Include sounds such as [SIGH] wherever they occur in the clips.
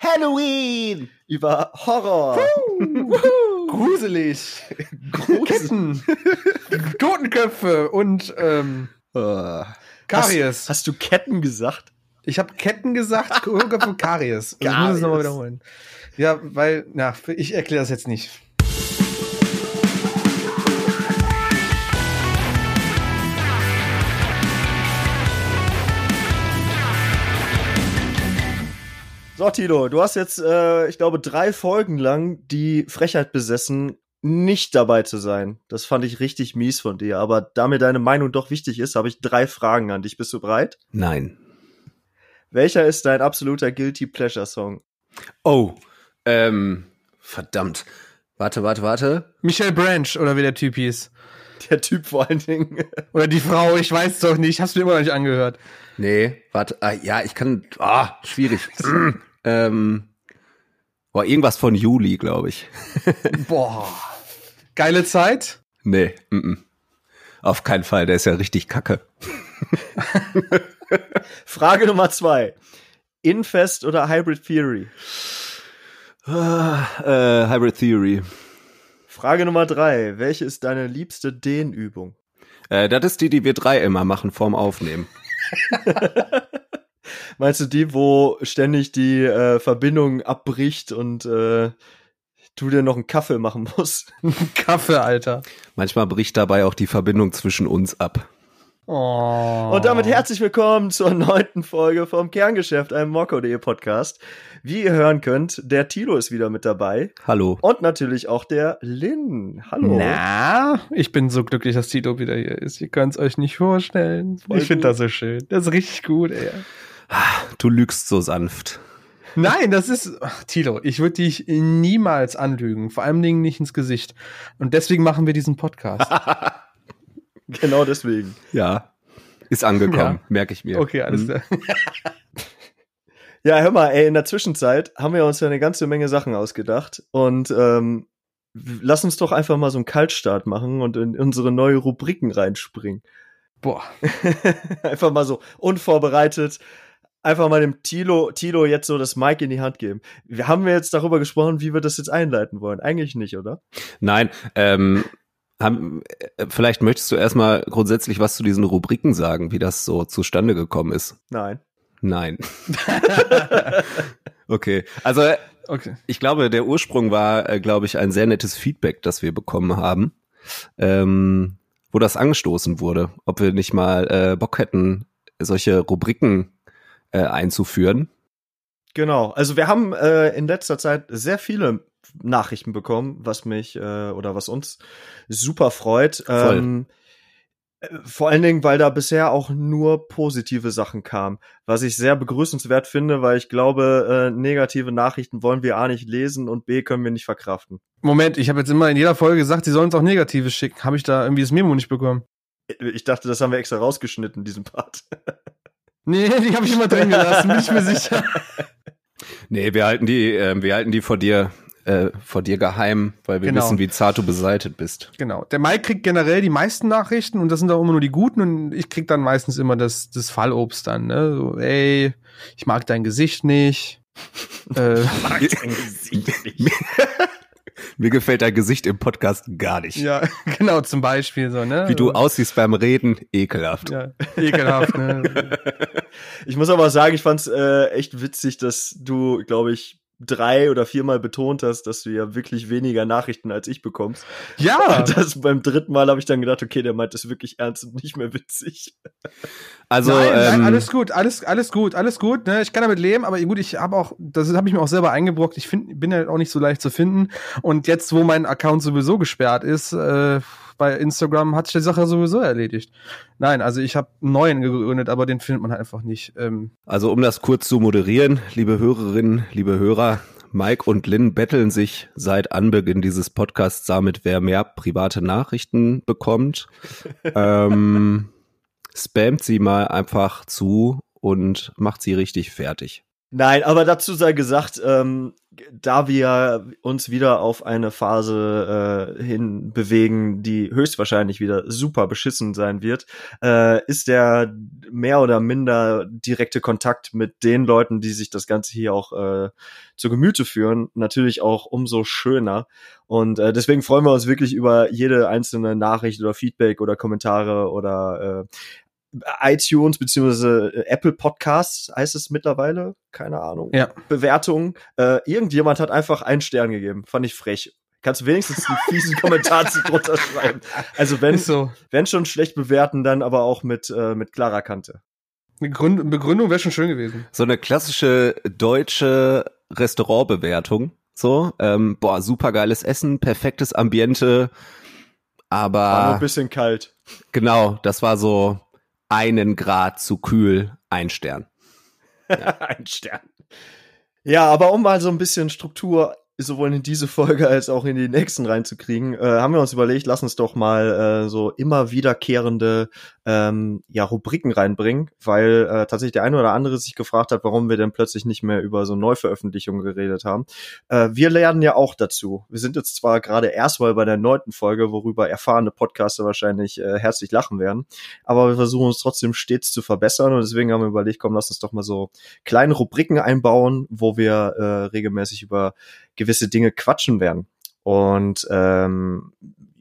Halloween, über Horror, Gruselig. Ketten. Totenköpfe und ähm, Uh, Karies. Hast, hast du Ketten gesagt? ich habe Ketten gesagt, Totenköpfe und Karies. Also ich muss es nochmal Karies. wiederholen. Ja, weil, na, ich erkläre das jetzt nicht. So, Tilo, du hast jetzt, äh, ich glaube, drei Folgen lang die Frechheit besessen, nicht dabei zu sein. Das fand ich richtig mies von dir. Aber da mir deine Meinung doch wichtig ist, habe ich drei Fragen an dich. Bist du bereit? Nein. Welcher ist dein absoluter Guilty Pleasure Song? Oh, ähm, verdammt. Warte, warte, warte. Michelle Branch oder wie der Typ hieß. Der Typ vor allen Dingen. Oder die Frau, ich weiß doch nicht. Hab's mir immer noch nicht angehört. Nee, warte. Ah, ja, ich kann. Ah, schwierig. [LAUGHS] ähm, boah, irgendwas von Juli, glaube ich. [LAUGHS] Boah. Geile Zeit. Nee, mm -mm. auf keinen Fall. Der ist ja richtig kacke. [LAUGHS] Frage Nummer zwei. Infest oder Hybrid Theory? Ah, äh, Hybrid Theory. Frage Nummer drei. Welche ist deine liebste Dehnübung? Äh, das ist die, die wir drei immer machen vorm Aufnehmen. [LAUGHS] Meinst du die, wo ständig die äh, Verbindung abbricht und äh, du dir noch einen Kaffee machen musst? Kaffee, Alter. Manchmal bricht dabei auch die Verbindung zwischen uns ab. Oh. Und damit herzlich willkommen zur neunten Folge vom Kerngeschäft, einem Mokko.de Podcast. Wie ihr hören könnt, der Tilo ist wieder mit dabei Hallo. und natürlich auch der Lin. Hallo. Na, ich bin so glücklich, dass Tito wieder hier ist. Ihr könnt's euch nicht vorstellen. Voll ich finde das so schön. Das ist richtig gut, ey. Du lügst so sanft. Nein, das ist, ach, Tilo, ich würde dich niemals anlügen. Vor allem Dingen nicht ins Gesicht. Und deswegen machen wir diesen Podcast. [LAUGHS] [LAUGHS] Genau deswegen. Ja. Ist angekommen, Ja. merke ich mir. Okay, alles Hm. klar. Ja, hör mal, ey, in der Zwischenzeit haben wir uns ja eine ganze Menge Sachen ausgedacht und ähm, lass uns doch einfach mal so einen Kaltstart machen und in unsere neue Rubriken reinspringen. Boah. [LAUGHS] einfach mal so unvorbereitet, einfach mal dem Tilo, Tilo jetzt so das Mic in die Hand geben. Wir haben jetzt darüber gesprochen, wie wir das jetzt einleiten wollen. Eigentlich nicht, oder? Nein, ähm, haben, äh, vielleicht möchtest du erstmal grundsätzlich was zu diesen Rubriken sagen, wie das so zustande gekommen ist. Nein. Nein. [LAUGHS] okay. Also äh, Okay. ich glaube, der Ursprung war, äh, glaube ich, ein sehr nettes Feedback, das wir bekommen haben, ähm, wo das angestoßen wurde, ob wir nicht mal äh, Bock hätten, solche Rubriken äh, einzuführen. Genau. Also wir haben äh, in letzter Zeit sehr viele Nachrichten bekommen, was mich äh, oder was uns super freut. Voll. Ähm, äh, vor allen Dingen, weil da bisher auch nur positive Sachen kamen, was ich sehr begrüßenswert finde, weil ich glaube, äh, negative Nachrichten wollen wir A nicht lesen und B können wir nicht verkraften. Moment, ich habe jetzt immer in jeder Folge gesagt, sie sollen uns auch Negatives schicken. Habe ich da irgendwie das Memo nicht bekommen? Ich dachte, das haben wir extra rausgeschnitten, diesen Part. [LAUGHS] Nee, die habe ich immer drin gelassen, bin ich mir sicher. [LAUGHS] Nee, wir halten die, äh, wir halten die vor dir, äh, vor dir geheim, weil wir Genau. wissen, wie zart du beseitet bist. Genau. Der Mike kriegt generell die meisten Nachrichten und das sind auch immer nur die guten und ich krieg dann meistens immer das, das Fallobst dann, ne? So, ey, ich mag dein Gesicht nicht. [LAUGHS] äh, [LAUGHS] Mir gefällt dein Gesicht im Podcast gar nicht. ja, [LAUGHS] genau, zum Beispiel so, ne? Wie du aussiehst beim Reden, ekelhaft. Ja, ekelhaft, ne? Ich muss aber sagen, ich fand's äh, echt witzig, dass du, glaube ich, drei oder viermal betont hast, dass du ja wirklich weniger Nachrichten als ich bekommst. Ja, [LAUGHS] das beim dritten Mal habe ich dann gedacht, okay, der meint das wirklich ernst und nicht mehr witzig. Also, nein, nein, ähm, alles gut, alles, alles gut, alles gut. Ne? Ich kann damit leben, aber gut, ich habe auch, das habe ich mir auch selber eingebrockt. Ich find, bin ja auch nicht so leicht zu finden. Und jetzt, wo mein Account sowieso gesperrt ist, äh, bei Instagram hat sich die Sache sowieso erledigt. Nein, also ich habe einen neuen gegründet, aber den findet man halt einfach nicht. Ähm, also um das kurz zu moderieren, liebe Hörerinnen, liebe Hörer, Mike und Lynn betteln sich seit Anbeginn dieses Podcasts damit, wer mehr private Nachrichten bekommt. [LAUGHS] ähm, spammt sie mal einfach zu und macht sie richtig fertig. Nein, aber dazu sei gesagt, ähm, da wir uns wieder auf eine Phase äh, hin bewegen, die höchstwahrscheinlich wieder super beschissen sein wird, äh, ist der mehr oder minder direkte Kontakt mit den Leuten, die sich das Ganze hier auch äh, zu Gemüte führen, natürlich auch umso schöner. Und äh, deswegen freuen wir uns wirklich über jede einzelne Nachricht oder Feedback oder Kommentare oder äh, iTunes beziehungsweise äh, Apple Podcasts heißt es mittlerweile, keine Ahnung. Ja. Bewertung. Äh, irgendjemand hat einfach einen Stern gegeben. Fand ich frech. Kannst du wenigstens einen fiesen [LAUGHS] Kommentar drunter schreiben. Also wenn, so. wenn schon schlecht bewerten, dann aber auch mit, äh, mit klarer Kante. Eine Gründ Begründung wäre schon schön gewesen. So eine klassische deutsche Restaurantbewertung. So, ähm, boah, super geiles Essen, perfektes Ambiente, aber. War nur ein bisschen kalt. Genau, das war so, einen Grad zu kühl, ein Stern. Ja. [LAUGHS] ein Stern. Ja, aber um mal so ein bisschen Struktur sowohl in diese Folge als auch in die nächsten reinzukriegen, äh, haben wir uns überlegt, lass uns doch mal äh, so immer wiederkehrende ähm, ja, Rubriken reinbringen, weil äh, tatsächlich der eine oder andere sich gefragt hat, warum wir denn plötzlich nicht mehr über so Neuveröffentlichungen geredet haben. Äh, wir lernen ja auch dazu. Wir sind jetzt zwar gerade erst mal bei der neunten Folge, worüber erfahrene Podcaster wahrscheinlich äh, herzlich lachen werden, aber wir versuchen uns trotzdem stets zu verbessern und deswegen haben wir überlegt, komm, lass uns doch mal so kleine Rubriken einbauen, wo wir äh, regelmäßig über gewisse Dinge quatschen werden. Und ähm,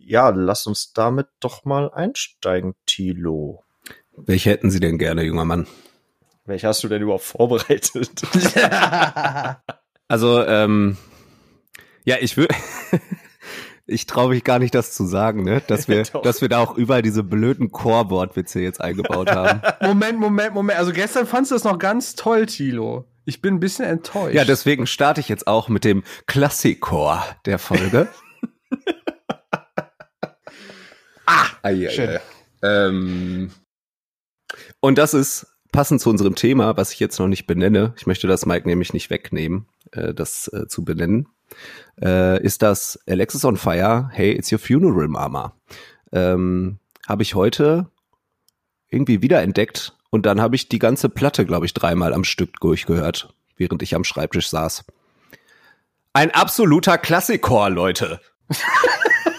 ja, lass uns damit doch mal einsteigen, Tilo. Welche hätten Sie denn gerne, junger Mann? Welche hast du denn überhaupt vorbereitet? [LAUGHS] also, ähm, ja, ich würde, [LAUGHS] ich traue mich gar nicht, das zu sagen, ne? Dass wir, [LAUGHS] dass wir da auch überall diese blöden Core-Wortwitze jetzt eingebaut haben. Moment, Moment, Moment. Also gestern fandst du das noch ganz toll, Tilo. Ich bin ein bisschen enttäuscht. Ja, deswegen starte ich jetzt auch mit dem Klassikor der Folge. Ja, schön. Ähm, und das ist passend zu unserem Thema, was ich jetzt noch nicht benenne. Ich möchte das Mike nämlich nicht wegnehmen, äh, das äh, zu benennen. Äh, ist das Alexis on Fire? Hey, it's your funeral, Mama. Ähm, Habe ich heute irgendwie wiederentdeckt und dann habe ich die ganze Platte, glaube ich, dreimal am Stück durchgehört, während ich am Schreibtisch saß. Ein absoluter Klassikor, Leute. [LAUGHS]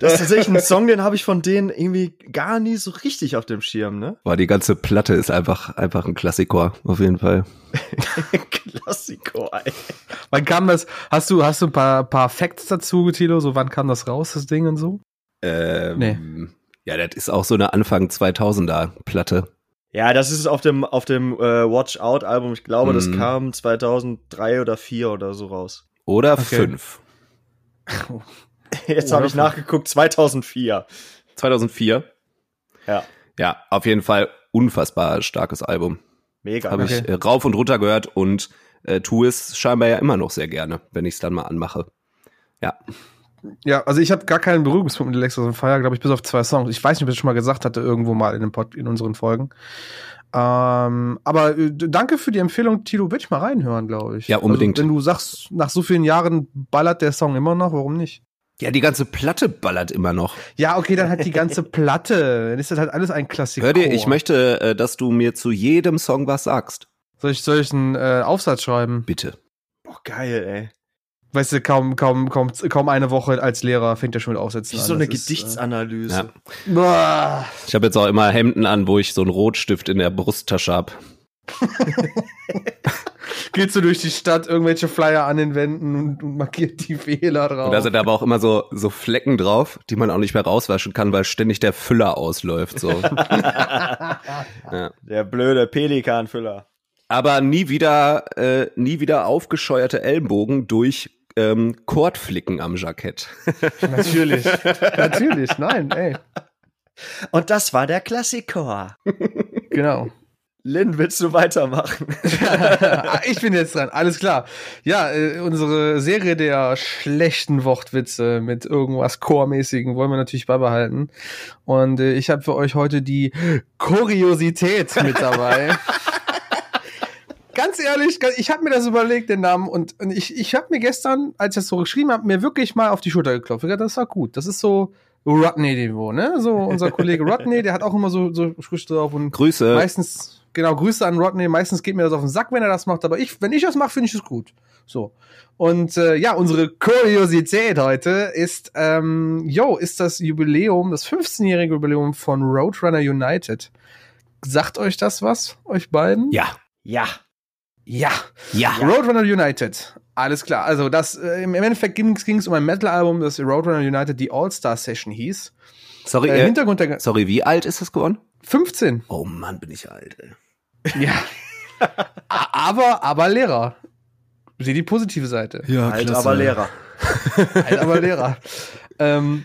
Das ist tatsächlich ein Song, den habe ich von denen irgendwie gar nie so richtig auf dem Schirm, ne? Boah, die ganze Platte ist einfach, einfach ein Klassikor, auf jeden Fall. [LAUGHS] Klassikor, ey. Wann kam das? Hast du, hast du ein paar, paar Facts dazu, Tilo? So, wann kam das raus, das Ding und so? Ähm, nee. Ja, das ist auch so eine Anfang 2000er Platte. Ja, das ist auf dem auf dem äh, Watch Out Album. Ich glaube, mm. das mhm. kam 2003 oder 4 oder so raus. Oder okay. 5. Jetzt habe ich nachgeguckt, 2004. 2004? Ja. Ja, auf jeden Fall unfassbar starkes Album. Mega. Habe okay. ich äh, rauf und runter gehört und äh, tue es scheinbar ja immer noch sehr gerne, wenn ich es dann mal anmache. Ja. Ja, also ich habe gar keinen Berührungspunkt mit Alexis on Fire, glaube ich, bis auf zwei Songs. Ich weiß nicht, ob ich das schon mal gesagt hatte, irgendwo mal in, dem Pod, in unseren Folgen. Ähm, aber äh, danke für die Empfehlung, Tilo. Würde ich mal reinhören, glaube ich. Ja, unbedingt. Also, wenn du sagst, nach so vielen Jahren ballert der Song immer noch, warum nicht? Ja, die ganze Platte ballert immer noch. Ja, okay, dann hat die ganze [LAUGHS] Platte. Dann ist das halt alles ein Klassiker. Hör dir, ich möchte, äh, dass du mir zu jedem Song was sagst. Soll ich, soll ich einen äh, Aufsatz schreiben? Bitte. Boah, geil, ey. Weißt du, kaum, kaum, kaum, kaum eine Woche als Lehrer fängt er schon mit Aufsätzen Wie an. so eine das Gedichtsanalyse. Ist, äh, ja. Ich habe jetzt auch immer Hemden an, wo ich so einen Rotstift in der Brusttasche hab. [LAUGHS] Geht so durch die Stadt, irgendwelche Flyer an den Wänden und, und markiert die Fehler drauf. Und da sind aber auch immer so, so Flecken drauf, die man auch nicht mehr rauswaschen kann, weil ständig der Füller ausläuft. So. [LAUGHS] ja. Der blöde Pelikanfüller. Aber nie wieder, äh, nie wieder aufgescheuerte Ellenbogen durch ähm, Kordflicken am Jackett. [LAUGHS] Natürlich. Natürlich, nein, ey. Und das war der Klassikor. genau. Lynn, willst du weitermachen? [LAUGHS] ich bin jetzt dran, alles klar. Ja, äh, unsere Serie der schlechten Wortwitze mit irgendwas Chormäßigen wollen wir natürlich beibehalten. Und äh, ich habe für euch heute die Kuriosität mit dabei. [LAUGHS] Ganz ehrlich, ich habe mir das überlegt, den Namen, und, und ich, ich habe mir gestern, als ich das so geschrieben habe, mir wirklich mal auf die Schulter geklopft. Das war gut. Das ist so, Rodney-Niveau, ne? So unser Kollege [LAUGHS] Rodney, der hat auch immer so, so Sprüche drauf und Grüße. meistens, genau, Grüße an Rodney. Meistens geht mir das auf den Sack, wenn er das macht, aber ich, wenn ich das mache, finde ich es gut. So. Und äh, ja, unsere Kuriosität heute ist, ähm, yo, ist das Jubiläum, das 15-jährige Jubiläum von Roadrunner United. Sagt euch das was, euch beiden? Ja. Ja. Ja. Ja. Roadrunner United. Alles klar. Also das äh, im Endeffekt ging es um ein Metal-Album, das Roadrunner United die All-Star Session hieß. Sorry, Äh, äh, Hintergrund der sorry, wie alt ist das geworden? 15. Oh Mann, bin ich alt. Ey. Ja. [LAUGHS] Aber, aber Lehrer. Sieh die positive Seite. Ja, Halt aber Lehrer. Halt aber Lehrer. [LAUGHS] ähm,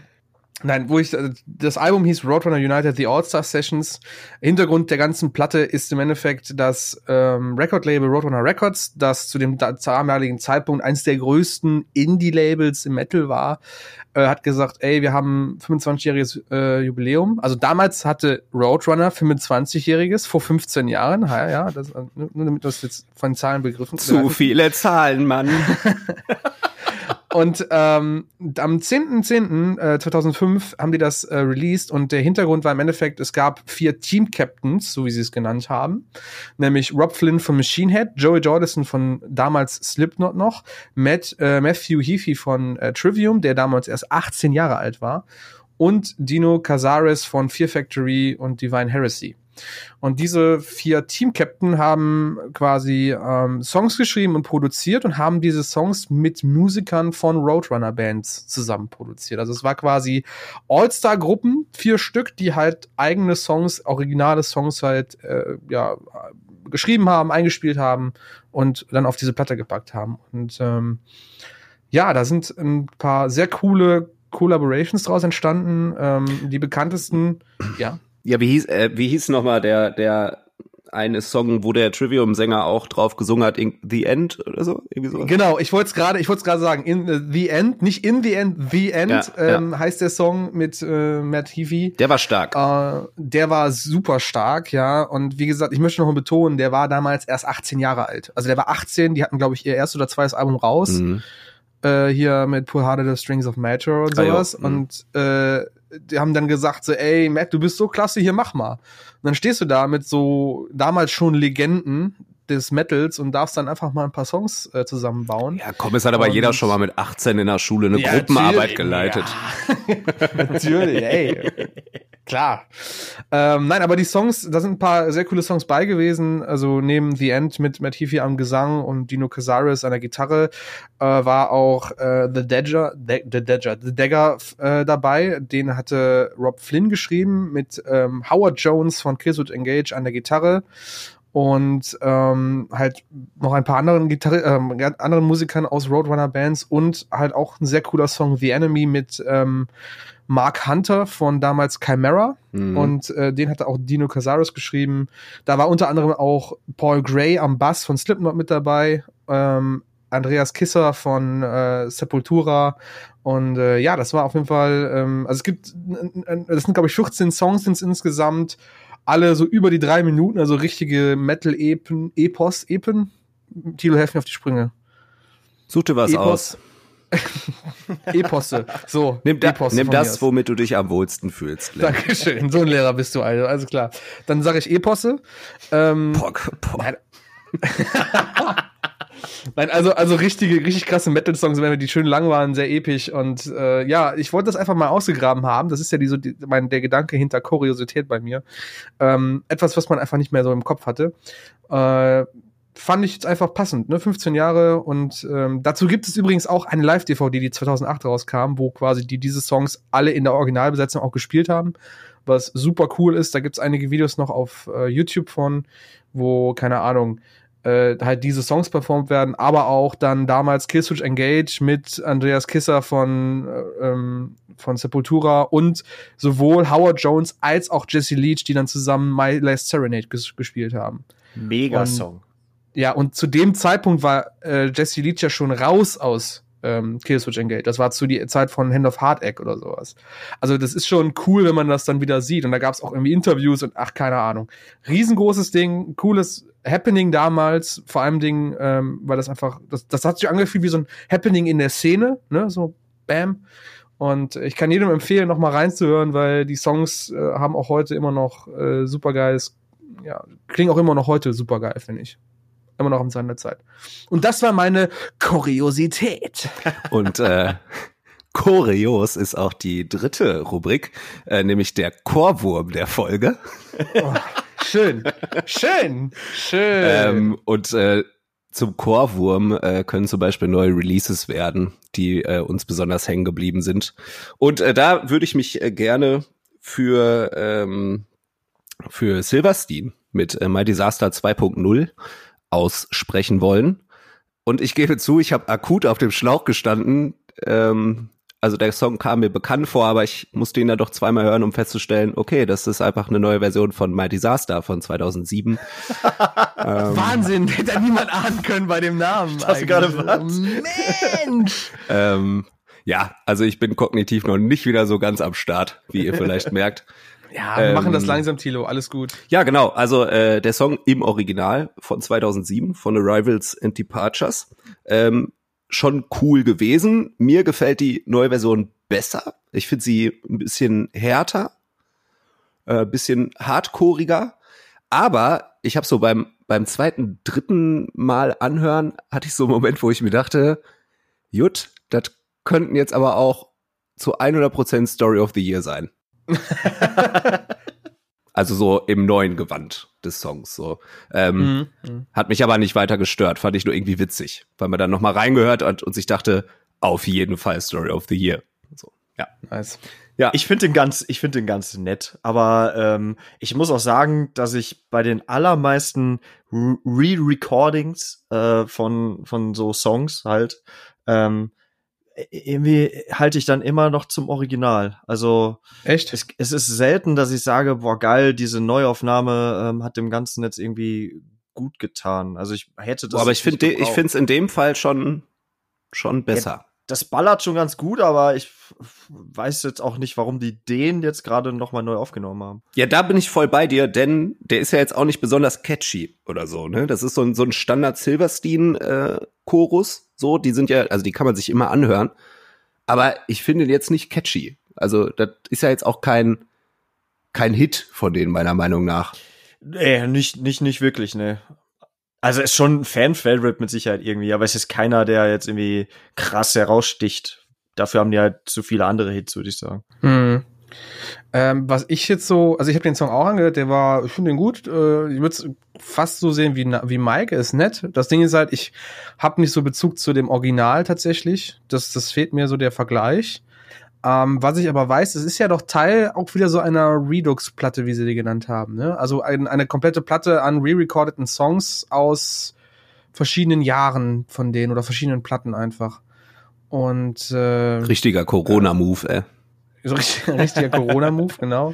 nein, wo ich, äh, das Album hieß Roadrunner United The All-Star Sessions. Hintergrund der ganzen Platte ist im Endeffekt das ähm, Record-Label Roadrunner Records, das zu dem da- damaligen Zeitpunkt eines der größten Indie-Labels im Metal war, äh, hat gesagt, ey, wir haben 25-jähriges äh, Jubiläum. Also damals hatte Roadrunner 25-jähriges, vor 15 Jahren. Ja, ja, das, äh, nur damit das jetzt von Zahlen begriffen Zu viele Zahlen, Mann. [LAUGHS] [LAUGHS] Und ähm, am 10.10.2005 haben die das äh, released und der Hintergrund war im Endeffekt, es gab vier Team-Captains, so wie sie es genannt haben, nämlich Rob Flynn von Machine Head, Joey Jordison von damals Slipknot noch, Matt, äh, Matthew Heafy von äh, Trivium, der damals erst 18 Jahre alt war und Dino Cazares von Fear Factory und Divine Heresy. Und diese vier Team-Captain haben quasi ähm, Songs geschrieben und produziert und haben diese Songs mit Musikern von Roadrunner-Bands zusammen produziert. Also es war quasi All-Star-Gruppen, vier Stück, die halt eigene Songs, originale Songs halt äh, ja, geschrieben haben, eingespielt haben und dann auf diese Platte gepackt haben. Und ähm, ja, da sind ein paar sehr coole Collaborations draus entstanden. Ähm, die bekanntesten, ja. Ja, wie hieß, äh, wie hieß nochmal der, der eine Song, wo der Trivium-Sänger auch drauf gesungen hat, in The End oder so? Irgendwie sowas? Genau, ich wollte es gerade, ich wollte es gerade sagen, in äh, the end, nicht in the end, the end Ja, ähm, heißt der Song mit äh, Matt Heafy. Der war stark. Äh, der war super stark, ja. Und wie gesagt, ich möchte noch mal betonen, der war damals erst 18 Jahre alt. Also der war 18, die hatten, glaube ich, ihr erstes oder zweites Album raus. Mhm. Äh, hier mit Pull Harder the Strings of Matter und Ah, sowas. mhm. und äh, die haben dann gesagt so, ey, Matt, du bist so klasse, hier mach mal. Und dann stehst du da mit so damals schon Legenden des Metals und darfst dann einfach mal ein paar Songs äh, zusammenbauen. Ja, komm, es hat aber Und- jeder schon mal mit 18 in der Schule eine Ja, Gruppenarbeit geleitet. Ja. [LAUGHS] natürlich, ey. Klar. Ähm, nein, aber die Songs, da sind ein paar sehr coole Songs bei gewesen. Also neben The End mit Matt Heafy am Gesang und Dino Cazares an der Gitarre äh, war auch äh, The Dagger, The, The Dagger, The Dagger äh, dabei. Den hatte Rob Flynn geschrieben mit ähm, Howard Jones von Killswitch Engage an der Gitarre und ähm, halt noch ein paar anderen Gitarre ähm, ja, anderen Musikern aus Roadrunner Bands und halt auch ein sehr cooler Song The Enemy mit ähm, Mark Hunter von damals Chimera Mhm. und äh, den hatte auch Dino Cazares geschrieben. Da war unter anderem auch Paul Gray am Bass von Slipknot mit dabei, ähm, Andreas Kisser von äh, Sepultura und äh, ja, das war auf jeden Fall, ähm, also es gibt, das sind glaube ich 14 Songs insgesamt, alle so über die drei Minuten, also richtige Metal-Epen, Epos, Epen. Tilo, helf mir auf die Sprünge. Such dir was Epos. aus. [LAUGHS] Eposse. So, Nimm, da, Eposse nimm das, womit du dich am wohlsten fühlst. Len. Dankeschön. So ein Lehrer bist du, also, also klar. Dann sage ich Eposse. Ähm, Pock, pock. [LAUGHS] Nein. Also, also richtige, richtig krasse Metal-Songs, wenn die schön lang waren, sehr episch. Und äh, ja, ich wollte das einfach mal ausgegraben haben. Das ist ja die, so die, mein, der Gedanke hinter Kuriosität bei mir. Ähm, etwas, was man einfach nicht mehr so im Kopf hatte. Äh, fand ich jetzt einfach passend, ne? 15 Jahre und ähm, dazu gibt es übrigens auch eine Live-DVD, die 2008 rauskam, wo quasi die diese Songs alle in der Originalbesetzung auch gespielt haben, was super cool ist. Da gibt es einige Videos noch auf äh, YouTube von, wo, keine Ahnung, äh, halt diese Songs performt werden, aber auch dann damals Killswitch Engage mit Andreas Kisser von, äh, ähm, von Sepultura und sowohl Howard Jones als auch Jesse Leach, die dann zusammen My Last Serenade ges gespielt haben. Mega Und- Song. Ja, und zu dem Zeitpunkt war äh, Jesse Leach ja schon raus aus ähm, Killswitch Engage. Das war zu die Zeit von Hand of Hard Egg oder sowas. Also das ist schon cool, wenn man das dann wieder sieht. Und da gab es auch irgendwie Interviews und ach, keine Ahnung. Riesengroßes Ding, cooles Happening damals, vor allem Ding, ähm, weil das einfach, das, das hat sich angefühlt wie so ein Happening in der Szene, ne, so bam. Und ich kann jedem empfehlen, noch mal reinzuhören, weil die Songs äh, haben auch heute immer noch äh, super geiles, ja, klingen auch immer noch heute super geil, finde ich. Immer noch in seiner Zeit. Und das war meine Kuriosität. [LAUGHS] Und äh, kurios ist auch die dritte Rubrik, äh, nämlich der Chorwurm der Folge. Oh, schön, schön, schön. Ähm, und äh, zum Chorwurm äh, können zum Beispiel neue Releases werden, die äh, uns besonders hängen geblieben sind. Und äh, da würde ich mich äh, gerne für, ähm, für Silverstein mit äh, My Disaster 2.0 aussprechen wollen. Und ich gebe zu, ich habe akut auf dem Schlauch gestanden. Ähm, also der Song kam mir bekannt vor, aber ich musste ihn dann doch zweimal hören, um festzustellen, okay, das ist einfach eine neue Version von My Disaster von 2007. [LAUGHS] ähm, Wahnsinn, hätte niemand ahnen können bei dem Namen. Hast du gerade was? Mensch! ähm, ja, also ich bin kognitiv noch nicht wieder so ganz am Start, wie ihr vielleicht [LAUGHS] merkt. Ja, wir machen das Ähm, langsam, Tilo, alles gut. Ja, genau. Also äh, der Song im Original von 2007 von Arrivals and Departures. Ähm, schon cool gewesen. Mir gefällt die neue Version besser. Ich finde sie ein bisschen härter, äh, bisschen hardcoreiger. Aber ich habe so beim beim zweiten, dritten Mal anhören, hatte ich so einen Moment, wo ich mir dachte, Jut, das könnten jetzt aber auch zu 100% Story of the Year sein. [LAUGHS] Also so im neuen Gewand des Songs. So. Ähm, Mhm. Hat mich aber nicht weiter gestört, fand ich nur irgendwie witzig, weil man dann nochmal reingehört hat und sich dachte, auf jeden Fall Story of the Year. So, ja. Nice. Ja, Ich finde den ganz, ich finde den ganz nett. Aber ähm, ich muss auch sagen, dass ich bei den allermeisten Re- Re-Recordings äh, von von so Songs halt ähm, irgendwie halte ich dann immer noch zum Original. Also Echt? es, es ist selten, dass ich sage, boah geil, diese Neuaufnahme ähm, hat dem Ganzen jetzt irgendwie gut getan. Also ich hätte das. aber ich finde, ich finde es in dem Fall schon, schon besser. Das ballert schon ganz gut, aber ich weiß jetzt auch nicht, warum die den jetzt gerade noch mal neu aufgenommen haben. Ja, da bin ich voll bei dir, denn der ist ja jetzt auch nicht besonders catchy oder so, ne? Das ist so ein, so ein Standard Silverstein äh, Chorus, so, die sind ja, also die kann man sich immer anhören, aber ich finde ihn jetzt nicht catchy. Also, das ist ja jetzt auch kein kein Hit von denen meiner Meinung nach. Nee, nicht, nicht, nicht wirklich, ne. Also ist schon ein Fan-Favorite mit Sicherheit irgendwie, aber es ist keiner, der jetzt irgendwie krass heraussticht. Dafür haben die halt zu viele andere Hits, würde ich sagen. Mhm. Ähm, was ich jetzt so, also ich habe den Song auch angehört, der war, ich finde den gut. Äh, ich würde es fast so sehen wie, wie Mike, ist nett. Das Ding ist halt, ich habe nicht so Bezug zu dem Original tatsächlich. Das, das fehlt mir so der Vergleich. Ähm, was ich aber weiß, es ist ja doch Teil auch wieder so einer Redux-Platte, wie sie die genannt haben. Ne? Also ein, eine komplette Platte an re-recordeten Songs aus verschiedenen Jahren von denen oder verschiedenen Platten einfach. Und äh, Richtiger Corona-Move, ey. so [LAUGHS] richtig, richtiger Corona-Move, genau.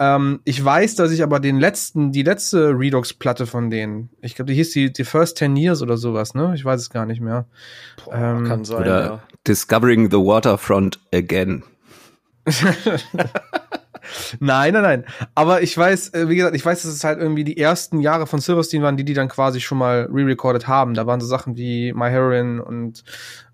Ähm, ich weiß, dass ich aber den letzten, die letzte Redux-Platte von denen, ich glaube, die hieß die, die First Ten Years oder sowas, ne? Ich weiß es gar nicht mehr. Ähm, Kann sein, Oder ja. Discovering the Waterfront Again. [LAUGHS] Nein, nein, nein. Aber ich weiß, äh, wie gesagt, ich weiß, dass es halt irgendwie die ersten Jahre von Silverstein waren, die die dann quasi schon mal re-recorded haben. Da waren so Sachen wie My Heroine und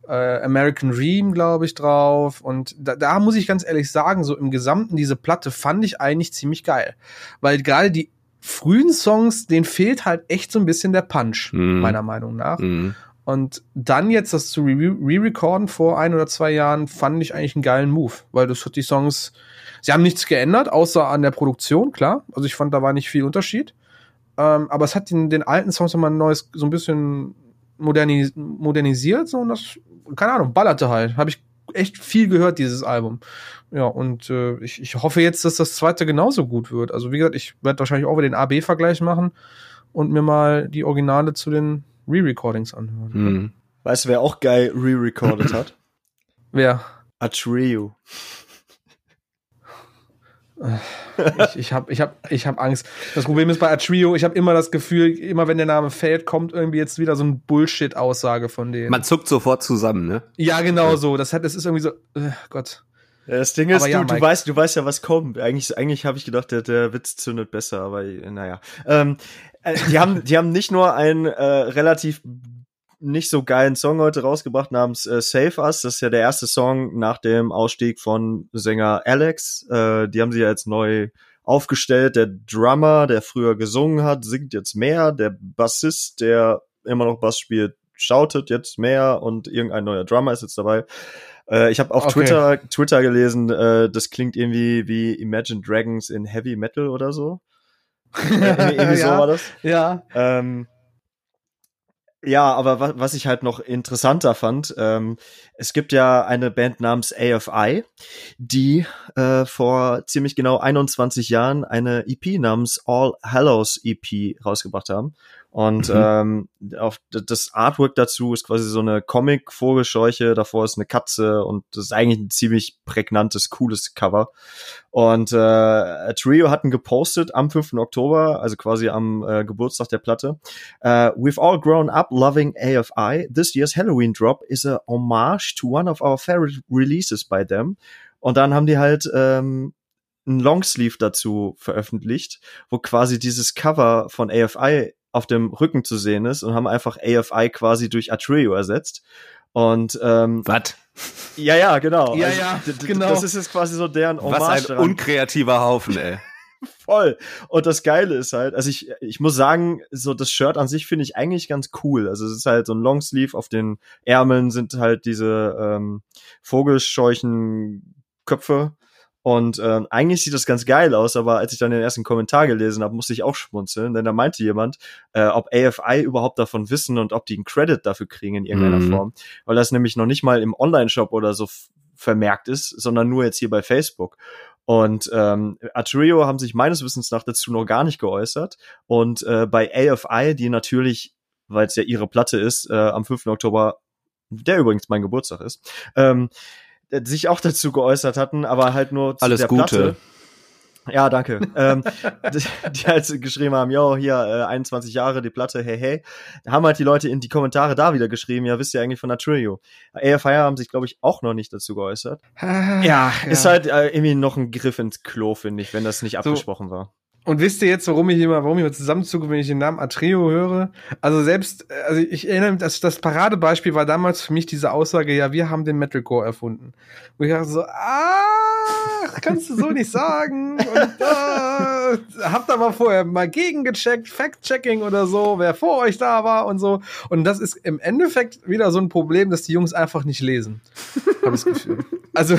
äh, American Dream, glaube ich, drauf. Und da, da muss ich ganz ehrlich sagen, so im Gesamten diese Platte fand ich eigentlich ziemlich geil. Weil gerade die frühen Songs, denen fehlt halt echt so ein bisschen der Punch, Mhm. meiner Meinung nach. Mhm. Und dann jetzt das zu re- re-recorden vor ein oder zwei Jahren, fand ich eigentlich einen geilen Move, weil das hat die Songs, sie haben nichts geändert, außer an der Produktion, klar. Also ich fand, da war nicht viel Unterschied. Ähm, aber es hat den, den alten Songs nochmal ein neues, so ein bisschen modernis modernisiert, so und das, keine Ahnung, ballerte halt. Habe ich echt viel gehört, dieses Album. Ja, und äh, ich, ich hoffe jetzt, dass das zweite genauso gut wird. Also, wie gesagt, ich werde wahrscheinlich auch wieder den AB-Vergleich machen und mir mal die Originale zu den Re-Recordings anhören. Mhm. Weißt du, wer auch geil re-recorded hat? Wer? Atreyu. Ich, ich habe ich hab, ich hab Angst. Das Problem ist bei Atrio, ich habe immer das Gefühl, immer wenn der Name fällt, kommt irgendwie jetzt wieder so ein Bullshit-Aussage von denen. Man zuckt sofort zusammen, ne? ja, genau so. Das, hat, das ist irgendwie so, äh, Gott. Ja, das Ding ist, Aber ja, du, du Mike. weißt, du weißt ja, was kommt. Eigentlich, eigentlich habe ich gedacht, der, der Witz zündet besser, aber äh, naja. Ähm, äh, die haben, die haben nicht nur ein äh, relativ nicht so geilen Song heute rausgebracht namens äh, Save Us. Das ist ja der erste Song nach dem Ausstieg von Sänger Alex. Äh, die haben sie ja jetzt neu aufgestellt. Der Drummer, der früher gesungen hat, singt jetzt mehr. Der Bassist, der immer noch Bass spielt, shoutet jetzt mehr und irgendein neuer Drummer ist jetzt dabei. Äh, ich habe auf Okay. Twitter, Twitter gelesen, äh, das klingt irgendwie wie Imagine Dragons in Heavy Metal oder so. Äh, [LAUGHS] irgendwie irgendwie so war ja, das. ja. Ähm, ja, aber was, was ich halt noch interessanter fand, ähm, es gibt ja eine Band namens AFI, die äh, vor ziemlich genau 21 Jahren eine EP namens All Hallows EP rausgebracht haben. Und Mhm. ähm, auf das Artwork dazu ist quasi so eine Comic-Vogelscheuche, davor ist eine Katze und das ist eigentlich ein ziemlich prägnantes, cooles Cover. Und äh, Trio hatten gepostet am 5. Oktober, also quasi am äh, Geburtstag der Platte. Uh, we've all grown up loving AFI. This year's Halloween drop is a homage to one of our favorite releases by them. Und dann haben die halt ähm, ein Longsleeve dazu veröffentlicht, wo quasi dieses Cover von AFI auf dem Rücken zu sehen ist und haben einfach AFI quasi durch Atrio ersetzt. Und ähm, Was? ja, ja, genau. Ja, ja, d- d- genau. Das ist jetzt quasi so deren Hommage Was ein daran unkreativer Haufen, ey. [LAUGHS] voll. Und das Geile ist halt, also ich, ich muss sagen, so das Shirt an sich finde ich eigentlich ganz cool. Also es ist halt so ein Longsleeve, auf den Ärmeln sind halt diese ähm, Vogelscheuchenköpfe. Und ähm, eigentlich sieht das ganz geil aus, aber als ich dann den ersten Kommentar gelesen habe, musste ich auch schmunzeln, denn da meinte jemand, äh, ob AFI überhaupt davon wissen und ob die einen Credit dafür kriegen in irgendeiner Mhm. Form, weil das nämlich noch nicht mal im Online-Shop oder so vermerkt ist, sondern nur jetzt hier bei Facebook. Und ähm, Atrio haben sich meines Wissens nach dazu noch gar nicht geäußert. Und äh, bei AFI, die natürlich, weil es ja ihre Platte ist, äh, am 5. Oktober, der übrigens mein Geburtstag ist, ähm, äh, sich auch dazu geäußert hatten, aber halt nur zu Alles der Gute. Platte. Ja, danke. [LAUGHS] ähm, die, die halt geschrieben haben, yo, hier, äh, 21 Jahre, die Platte, hey, hey. Da haben halt die Leute in die Kommentare da wieder geschrieben, ja, wisst ihr eigentlich von Atrio. AFI haben sich, glaube ich, auch noch nicht dazu geäußert. Ja, Ist halt äh, irgendwie noch ein Griff ins Klo, finde ich, wenn das nicht abgesprochen war. Und wisst ihr jetzt, warum ich immer, warum ich immer zusammenzucke, wenn ich den Namen Atreo höre? Also selbst, also ich erinnere mich, das, das Paradebeispiel war damals für mich diese Aussage, ja, wir haben den Metalcore erfunden. Wo ich dachte so, ah, kannst du so nicht sagen. Und äh, [LAUGHS] habt da mal vorher mal gegengecheckt, Fact-Checking oder so, wer vor euch da war und so. Und das ist im Endeffekt wieder so ein Problem, dass die Jungs einfach nicht lesen. Habe ich das Gefühl. Also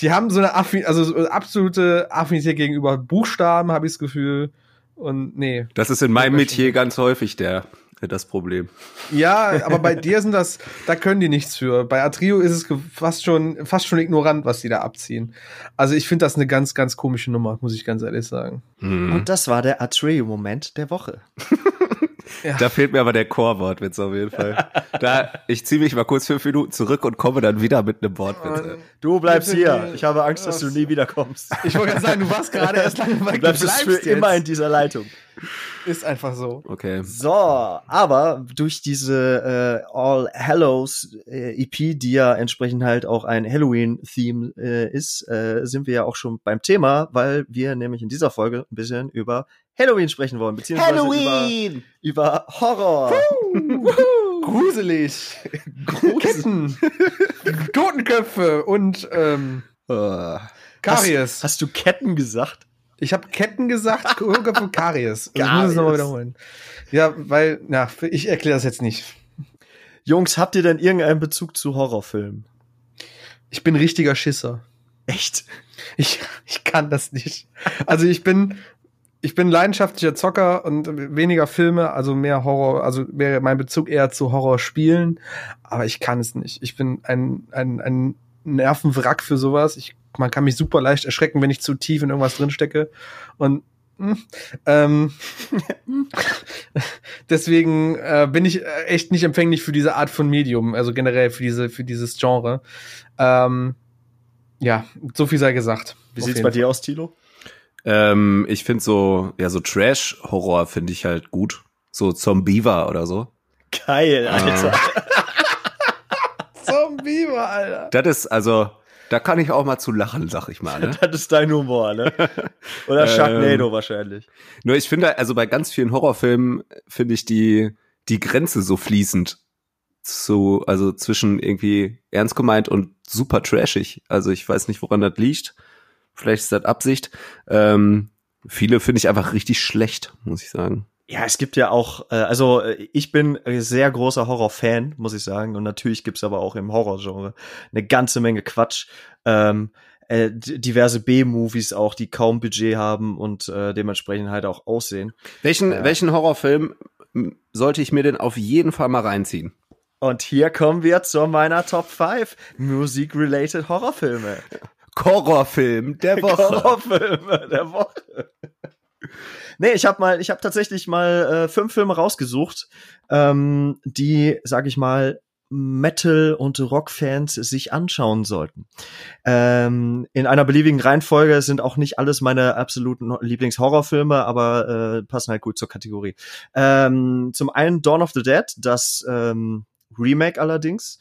die haben so eine Affin also so eine absolute Affinität gegenüber Buchstaben, habe ich das Gefühl. Und nee. Das ist in meinem Metier ganz häufig der, das Problem. Ja, aber bei [LAUGHS] dir sind das, da können die nichts für. Bei Atrio ist es fast schon, fast schon ignorant, was die da abziehen. Also ich finde das eine ganz, ganz komische Nummer, muss ich ganz ehrlich sagen. Mhm. Und das war der Atreyu-Moment der Woche. [LAUGHS] Ja. Da fehlt mir aber der Chorwortwitz auf jeden Fall. Da, ich ziehe mich mal kurz fünf Minuten zurück und komme dann wieder mit einem Wortwitz. Du bleibst hier. Ich habe Angst, dass du nie wiederkommst. Ich wollte gerade sagen, du warst gerade erst lange Du weg. bleibst es für immer in dieser Leitung. Ist einfach so. Okay. So, aber durch diese äh, All Hallows äh, EP, die ja entsprechend halt auch ein Halloween-Theme äh, ist, äh, sind wir ja auch schon beim Thema, weil wir nämlich in dieser Folge ein bisschen über Halloween sprechen wollen, beziehungsweise über, über Horror. Gruselig. Ketten. Totenköpfe und ähm, Uh, Karies. Hast du Ketten gesagt? Ich habe Ketten gesagt, Totenköpfe Karies. Und Ich muss es nochmal wiederholen. Ja, weil, na, ich erkläre das jetzt nicht. Jungs, habt ihr denn irgendeinen Bezug zu Horrorfilmen? Ich bin richtiger Schisser. Echt? Ich, ich kann das nicht. Also ich bin, ich bin leidenschaftlicher Zocker und weniger Filme, also mehr Horror, also wäre mein Bezug eher zu Horrorspielen, aber ich kann es nicht. Ich bin ein, ein, ein Nervenwrack für sowas. Ich, man kann mich super leicht erschrecken, wenn ich zu tief in irgendwas drinstecke. Und hm, ähm, [LAUGHS] deswegen äh, bin ich äh, echt nicht empfänglich für diese Art von Medium, also generell für diese, für dieses Genre. Ähm, ja, so viel sei gesagt. Wie sieht's jeden bei dir aus, Tilo? Ähm, ich finde so, ja, so Trash-Horror finde ich halt gut. So Zombiever oder so. Geil, Alter. [LAUGHS] Zombie, Alter. Das ist, also, da kann ich auch mal zu lachen, sag ich mal. Ne? [LAUGHS] Das ist dein Humor, ne? Oder [LAUGHS] Ähm. Sharknado wahrscheinlich. Nur ich finde, also bei ganz vielen Horrorfilmen finde ich die, die Grenze so fließend. zu, also zwischen irgendwie ernst gemeint und super trashig. Also ich weiß nicht, woran das liegt. Vielleicht ist das Absicht. Ähm, viele finde ich einfach richtig schlecht, muss ich sagen. Ja, es gibt ja auch, äh, also äh, ich bin sehr großer Horror-Fan, muss ich sagen. Und natürlich gibt's aber auch im Horrorgenre eine ganze Menge Quatsch. Ähm, äh, diverse B-Movies auch, die kaum Budget haben und äh, dementsprechend halt auch aussehen. Welchen, Ja. welchen Horrorfilm sollte ich mir denn auf jeden Fall mal reinziehen? Und hier kommen wir zu meiner Top 5 Musik-related Horrorfilme. [LAUGHS] Horrorfilm der Woche. Horrorfilme der Woche. Nee, ich habe mal, ich habe tatsächlich mal äh, fünf Filme rausgesucht, ähm, die, sag ich mal, Metal- und Rock-Fans sich anschauen sollten. Ähm, in einer beliebigen Reihenfolge sind auch nicht alles meine absoluten Lieblingshorrorfilme, aber äh, passen halt gut zur Kategorie. Ähm, zum einen Dawn of the Dead, das ähm, Remake allerdings.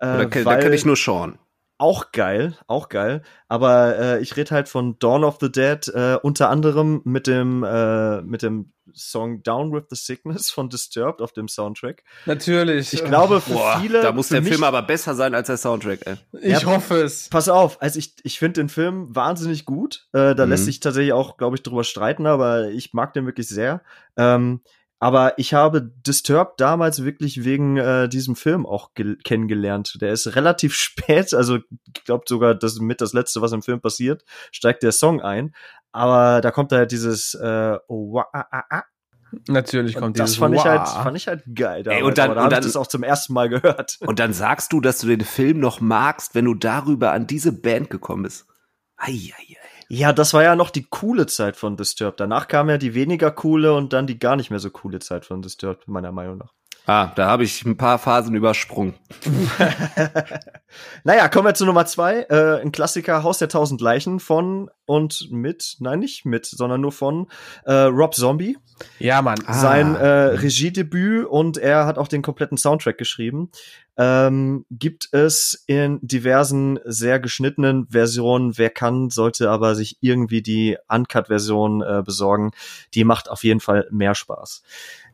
Äh, Da kenn- da weil- ich nur Sean. Auch geil, auch geil. Aber äh, ich rede halt von Dawn of the Dead, äh, unter anderem mit dem äh, mit dem Song Down with the Sickness von Disturbed auf dem Soundtrack. Natürlich. Ich glaube für Boah, viele, da muss der mich, Film aber besser sein als der Soundtrack, ey. ich Ja. hoffe es. Pass auf, also ich, ich finde den Film wahnsinnig gut. Äh, da Mhm. lässt sich tatsächlich auch, glaube ich, drüber streiten, aber ich mag den wirklich sehr. Ähm, aber ich habe Disturbed damals wirklich wegen äh, diesem Film auch gel- kennengelernt. Der ist relativ [LAUGHS] spät, also ich glaube sogar, das ist mit das Letzte, was im Film passiert, steigt der Song ein. Aber da kommt halt dieses äh, oh, wa- ah, ah, ah. Natürlich Und kommt das dieses fand ich halt, Wah. fand ich halt geil. Damals. und dann- aber da und habe ich das auch zum ersten Mal gehört. [LAUGHS] Und dann sagst du, dass du den Film noch magst, wenn du darüber an diese Band gekommen bist. Ei, ei, ei. Ja, das war ja noch die coole Zeit von Disturbed. Danach kam ja die weniger coole und dann die gar nicht mehr so coole Zeit von Disturbed, meiner Meinung nach. Ah, da habe ich ein paar Phasen übersprungen. [LAUGHS] Naja, kommen wir zu Nummer zwei. Äh, ein Klassiker, Haus der tausend Leichen von und mit, nein, nicht mit, sondern nur von äh, Rob Zombie. Ja, Mann. Ah. Sein äh, Regiedebüt und er hat auch den kompletten Soundtrack geschrieben. Ähm, gibt es in diversen sehr geschnittenen Versionen. Wer kann, sollte aber sich irgendwie die Uncut-Version äh, besorgen. Die macht auf jeden Fall mehr Spaß.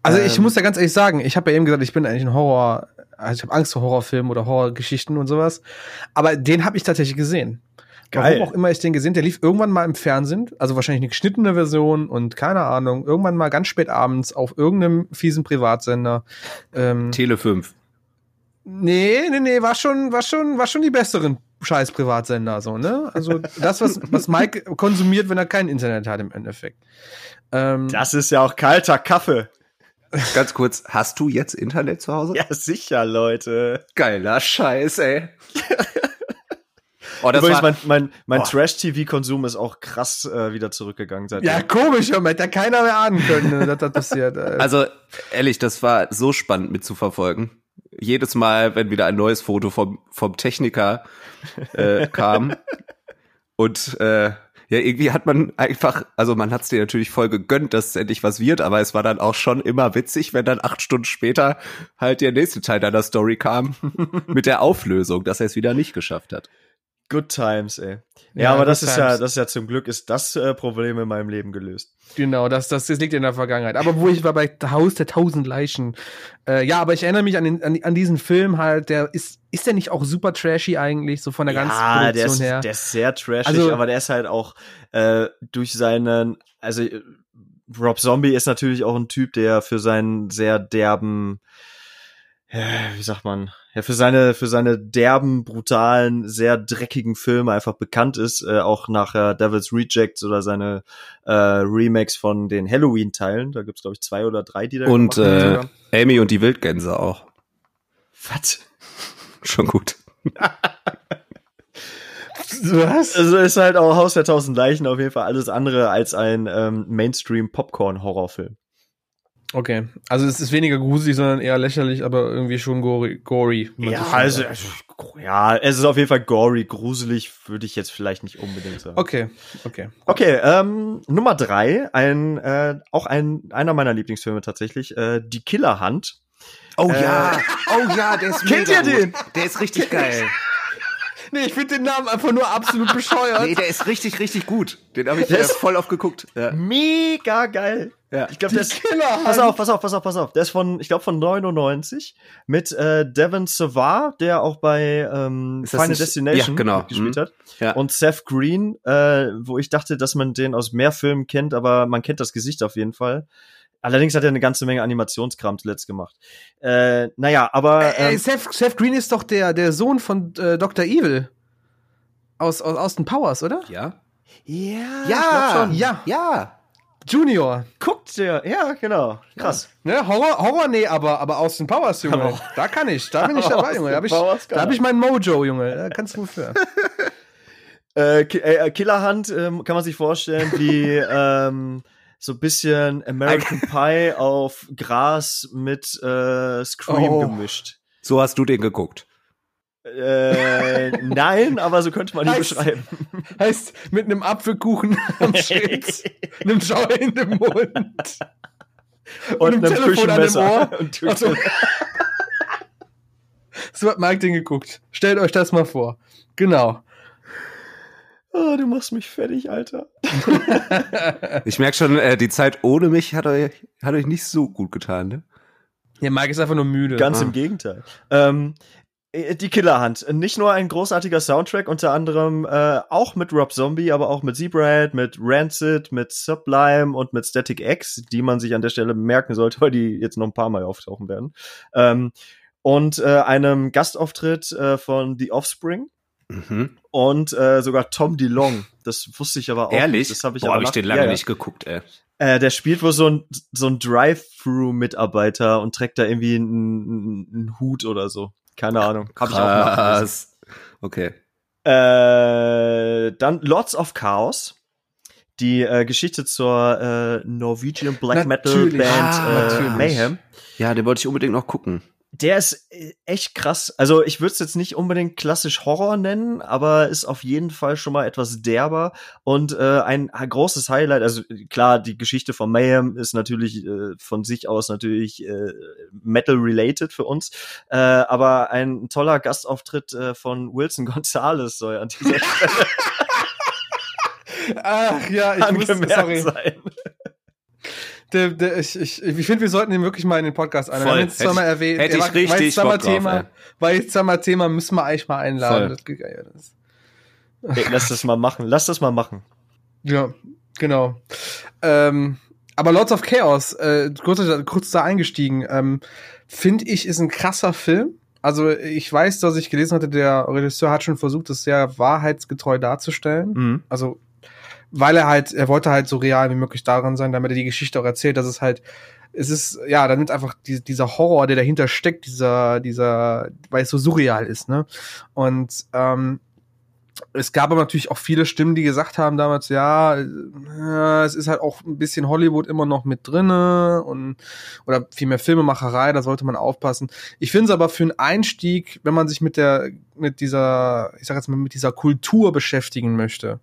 Also ich Ähm, muss ja ganz ehrlich sagen, ich habe ja eben gesagt, ich bin eigentlich ein Horror, also ich habe Angst vor Horrorfilmen oder Horrorgeschichten und sowas. Aber den habe ich tatsächlich gesehen. Geil. Warum auch immer ich den gesehen, der lief irgendwann mal im Fernsehen, also wahrscheinlich eine geschnittene Version und keine Ahnung, irgendwann mal ganz spät abends auf irgendeinem fiesen Privatsender. Ähm, Tele 5. nee, nee, nee, war schon, war schon, war schon die besseren scheiß Privatsender, so, ne? Also das, was, was Mike konsumiert, wenn er kein Internet hat im Endeffekt. Ähm, Das ist ja auch kalter Kaffee. Ganz kurz, hast du jetzt Internet zu Hause? Ja, sicher, Leute. Geiler Scheiß, ey. [LAUGHS] oh, das Übrigens, war, mein, mein, mein Boah. Trash-TV-Konsum ist auch krass äh, wieder zurückgegangen seitdem. ja, komisch, Moment, da keiner mehr ahnen können, dass das passiert. Äh, also ehrlich, das war so spannend mitzuverfolgen. Jedes Mal, wenn wieder ein neues Foto vom, vom Techniker äh, kam [LAUGHS] und äh, ja, irgendwie hat man einfach, also man hat es dir natürlich voll gegönnt, dass es endlich was wird, aber es war dann auch schon immer witzig, wenn dann acht Stunden später halt der nächste Teil deiner Story kam [LAUGHS] mit der Auflösung, dass er es wieder nicht geschafft hat. Good times, ey. Ja, Ja, aber das ist ja, times. das ist ja zum Glück ist das äh, Problem in meinem Leben gelöst. Genau, das, das, das liegt in der Vergangenheit. Aber wo ich war bei Haus der tausend Leichen. Äh, ja, aber ich erinnere mich an, den, an, an diesen Film halt, der ist, ist der nicht auch super trashy eigentlich, so von der ganzen ja, Produktion der ist, her? der ist sehr trashig, Also- aber der ist halt auch äh, durch seinen, also äh, Rob Zombie ist natürlich auch ein Typ, der für seinen sehr derben, ja, wie sagt man, ja, für seine, für seine derben, brutalen, sehr dreckigen Filme einfach bekannt ist, äh, auch nach äh, Devil's Rejects oder seine äh, Remakes von den Halloween-Teilen. Da gibt's glaube ich, zwei oder drei, die da Und äh. Amy und die Wildgänse auch. Was? Schon gut. [LAUGHS] Was? Also ist halt auch Haus der tausend Leichen auf jeden Fall alles andere als ein ähm, Mainstream-Popcorn-Horrorfilm. Okay, also es ist weniger gruselig, sondern eher lächerlich, aber irgendwie schon gory. gory schön also, also, ja, es ist auf jeden Fall gory, gruselig würde ich jetzt vielleicht nicht unbedingt sagen. Okay, okay. Okay, ähm, Nummer drei, ein, äh, auch ein, einer meiner Lieblingsfilme tatsächlich, äh, Die Killerhand. Oh Äh, ja, oh ja, der ist [LAUGHS] Kennt mega ihr den? Der ist richtig geil. Nee, ich finde den Namen einfach nur absolut [LAUGHS] bescheuert. Nee, der ist richtig, richtig gut. Den habe ich der ist voll aufgeguckt. Ja. Mega geil. Ja. Ich glaube, der ist. Pass auf, pass auf, pass auf, pass auf. Der ist von, ich glaube, von 99 mit äh, Devon Savar, der auch bei ähm, Final nicht- Destination Ja, genau. gespielt Mhm. hat. Ja. Und Seth Green, äh, wo ich dachte, dass man den aus mehr Filmen kennt, aber man kennt das Gesicht auf jeden Fall. Allerdings hat er eine ganze Menge Animationskram zuletzt gemacht. Äh, naja, aber Ey, ähm, Seth, Seth Green ist doch der, der Sohn von äh, Dr. Evil. Aus, aus Austin Powers, oder? Ja? ja, Ja, ich glaub schon. Ja. Ja. Junior. Guckt der, ja, genau, krass. Ne, Horror, Horror, nee, aber, aber Austin Powers, Junge. Aber- [LAUGHS] da kann ich, da bin ich dabei, Junge. Da habe ich, da hab ich mein Mojo, Junge. Da kannst du für. [LAUGHS] Äh, äh, Killerhand ähm, kann man sich vorstellen wie [LAUGHS] ähm, so ein bisschen American [LAUGHS] Pie auf Gras mit äh, Scream Oh. gemischt. So hast du den geguckt. Äh, nein, aber so könnte man ihn Heißt- beschreiben. Heißt, mit einem Apfelkuchen am [LAUGHS] Schritt, einem Schauer in dem Mund Und einem einem Telefon an dem Küchenmesser. Ohr. [LAUGHS] Und so. so hat Mike den geguckt. Stellt euch das mal vor. Genau. Oh, du machst mich fertig, Alter. [LAUGHS] Ich merke schon, äh, die Zeit ohne mich hat euch, hat euch nicht so gut getan, ne? Ja, Mike ist einfach nur müde. Ganz Ah. im Gegenteil. Ähm, äh, die Killerhand. Nicht nur ein großartiger Soundtrack, unter anderem äh, auch mit Rob Zombie, aber auch mit Zebrahead, mit Rancid, mit Sublime und mit Static X, die man sich an der Stelle merken sollte, weil die jetzt noch ein paar Mal auftauchen werden. Ähm, und äh, einem Gastauftritt äh, von The Offspring Mhm. und äh, sogar Tom DeLong. Das wusste ich aber auch. Ehrlich? nicht. Das habe ich Boah, aber hab ich den lange ja, ja. nicht geguckt, ey. Äh, der spielt wohl so ein, so ein Drive-Thru-Mitarbeiter und trägt da irgendwie einen, einen Hut oder so. Keine Ahnung. Hab ich auch. Okay. Äh, dann Lords of Chaos. Die äh, Geschichte zur äh, Norwegian Black Metal Natürlich. Band Ah, äh. Mayhem. Ja, den wollte ich unbedingt noch gucken. Der ist äh, echt krass. Also ich würde es jetzt nicht unbedingt klassisch Horror nennen, aber ist auf jeden Fall schon mal etwas derber und äh, ein großes Highlight. Also klar, die Geschichte von Mayhem ist natürlich äh, von sich aus natürlich äh, Metal-related für uns, äh, aber ein toller Gastauftritt äh, von Wilson [LAUGHS] Gonzalez soll an dieser [LAUGHS] Stelle Ach ja, ich muss, sorry. sein. Der, der, ich ich, ich finde, wir sollten ihn wirklich mal in den Podcast einladen. Voll. Jetzt zweimal erwähnt. hätte ich war- richtig jetzt zweimal drauf, Thema, ey. War jetzt zweimal Thema, müssen wir eigentlich mal einladen. Voll. Das, geht- ja, das, Ey, lass das mal machen. Lass das mal machen. ja, genau. Ähm, aber Lords of Chaos, äh, kurz, kurz da eingestiegen, ähm, finde ich, ist ein krasser Film. Also ich weiß, dass ich gelesen hatte, der Regisseur hat schon versucht, das sehr wahrheitsgetreu darzustellen. Mhm. Also, weil er halt, er wollte halt so real wie möglich daran sein, damit er die Geschichte auch erzählt, dass es halt, es ist, ja, damit einfach die, dieser Horror, der dahinter steckt, dieser, dieser, weil es so surreal ist, ne? Und ähm, es gab aber natürlich auch viele Stimmen, die gesagt haben damals, ja, äh, es ist halt auch ein bisschen Hollywood immer noch mit drinne und oder viel mehr Filmemacherei, da sollte man aufpassen. Ich finde es aber für einen Einstieg, wenn man sich mit der mit dieser, ich sag jetzt mal mit dieser Kultur beschäftigen möchte,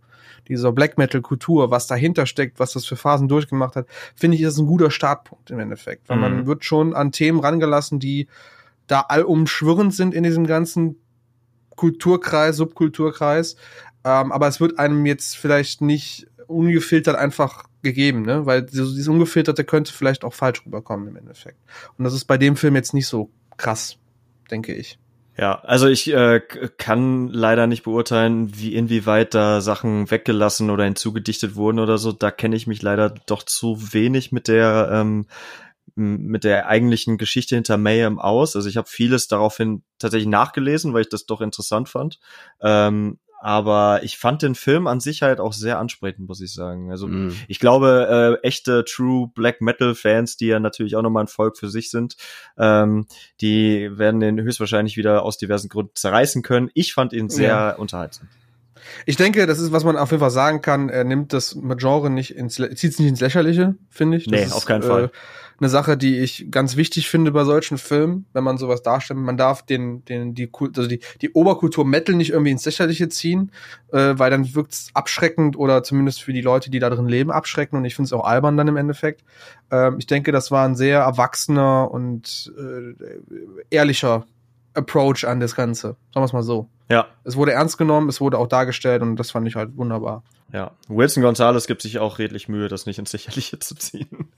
dieser Black Metal Kultur, was dahinter steckt, was das für Phasen durchgemacht hat, finde ich, ist ein guter Startpunkt im Endeffekt, weil Mhm. man wird schon an Themen rangelassen, die da allumschwirrend sind in diesem ganzen Kulturkreis, Subkulturkreis. Ähm, aber es wird einem jetzt vielleicht nicht ungefiltert einfach gegeben, ne? Weil dieses Ungefilterte könnte vielleicht auch falsch rüberkommen im Endeffekt. Und das ist bei dem Film jetzt nicht so krass, denke ich. Ja, also ich äh, kann leider nicht beurteilen, wie inwieweit da Sachen weggelassen oder hinzugedichtet wurden oder so. Da kenne ich mich leider doch zu wenig mit der ähm, mit der eigentlichen Geschichte hinter Mayhem aus. Also ich habe vieles daraufhin tatsächlich nachgelesen, weil ich das doch interessant fand. Ähm, aber ich fand den Film an sich halt auch sehr ansprechend, muss ich sagen. Also Mhm. ich glaube, äh, echte True Black Metal Fans, die ja natürlich auch nochmal ein Volk für sich sind, ähm, die werden den höchstwahrscheinlich wieder aus diversen Gründen zerreißen können. Ich fand ihn sehr Ja. unterhaltsam. Ich denke, das ist, was man auf jeden Fall sagen kann, er nimmt das Genre nicht ins, zieht es nicht ins Lächerliche, finde ich. Das Nee, ist, auf keinen Fall. Äh, eine Sache, die ich ganz wichtig finde bei solchen Filmen, wenn man sowas darstellt. Man darf den, den, die, also die, die Oberkultur Metal nicht irgendwie ins Lächerliche ziehen, äh, weil dann wirkt es abschreckend oder zumindest für die Leute, die da drin leben, abschreckend und ich finde es auch albern dann im Endeffekt. Ähm, ich denke, das war ein sehr erwachsener und äh, ehrlicher Approach an das Ganze. Sagen wir es mal so. Ja. Es wurde ernst genommen, es wurde auch dargestellt und das fand ich halt wunderbar. Ja. Wilson Gonzalez gibt sich auch redlich Mühe, das nicht ins Sicherliche zu ziehen.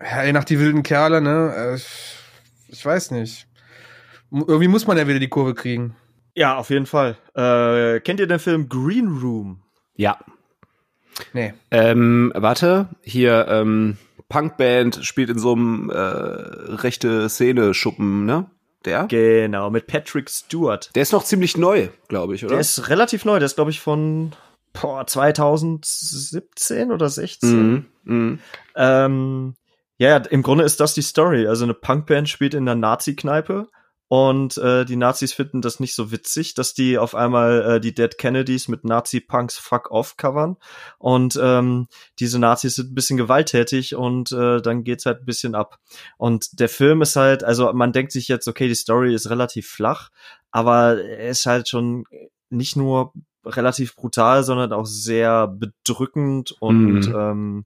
Ja, je nach die wilden Kerle, ne? äh, Ich weiß nicht. Irgendwie muss man ja wieder die Kurve kriegen. Ja, auf jeden Fall. Äh, kennt ihr den Film Green Room? Ja. Nee. Ähm, warte, hier, ähm, Punkband spielt in so einem äh, rechte Szene-Schuppen, ne? Der? Genau, mit Patrick Stewart. Der ist noch ziemlich neu, glaube ich, oder? Der ist relativ neu, der ist, glaube ich, von boah, 2017 oder 16. mhm. Mhm. Ähm, ja, ja, im Grunde ist das die Story. Also eine Punkband spielt in einer Nazi-Kneipe und äh, die Nazis finden das nicht so witzig, dass die auf einmal äh, die Dead Kennedys mit Nazi-Punks Fuck Off covern. Und ähm, diese Nazis sind ein bisschen gewalttätig und äh, dann geht's halt ein bisschen ab. Und der Film ist halt, also man denkt sich jetzt, okay, die Story ist relativ flach, aber er ist halt schon nicht nur relativ brutal, sondern auch sehr bedrückend und Mhm. ähm,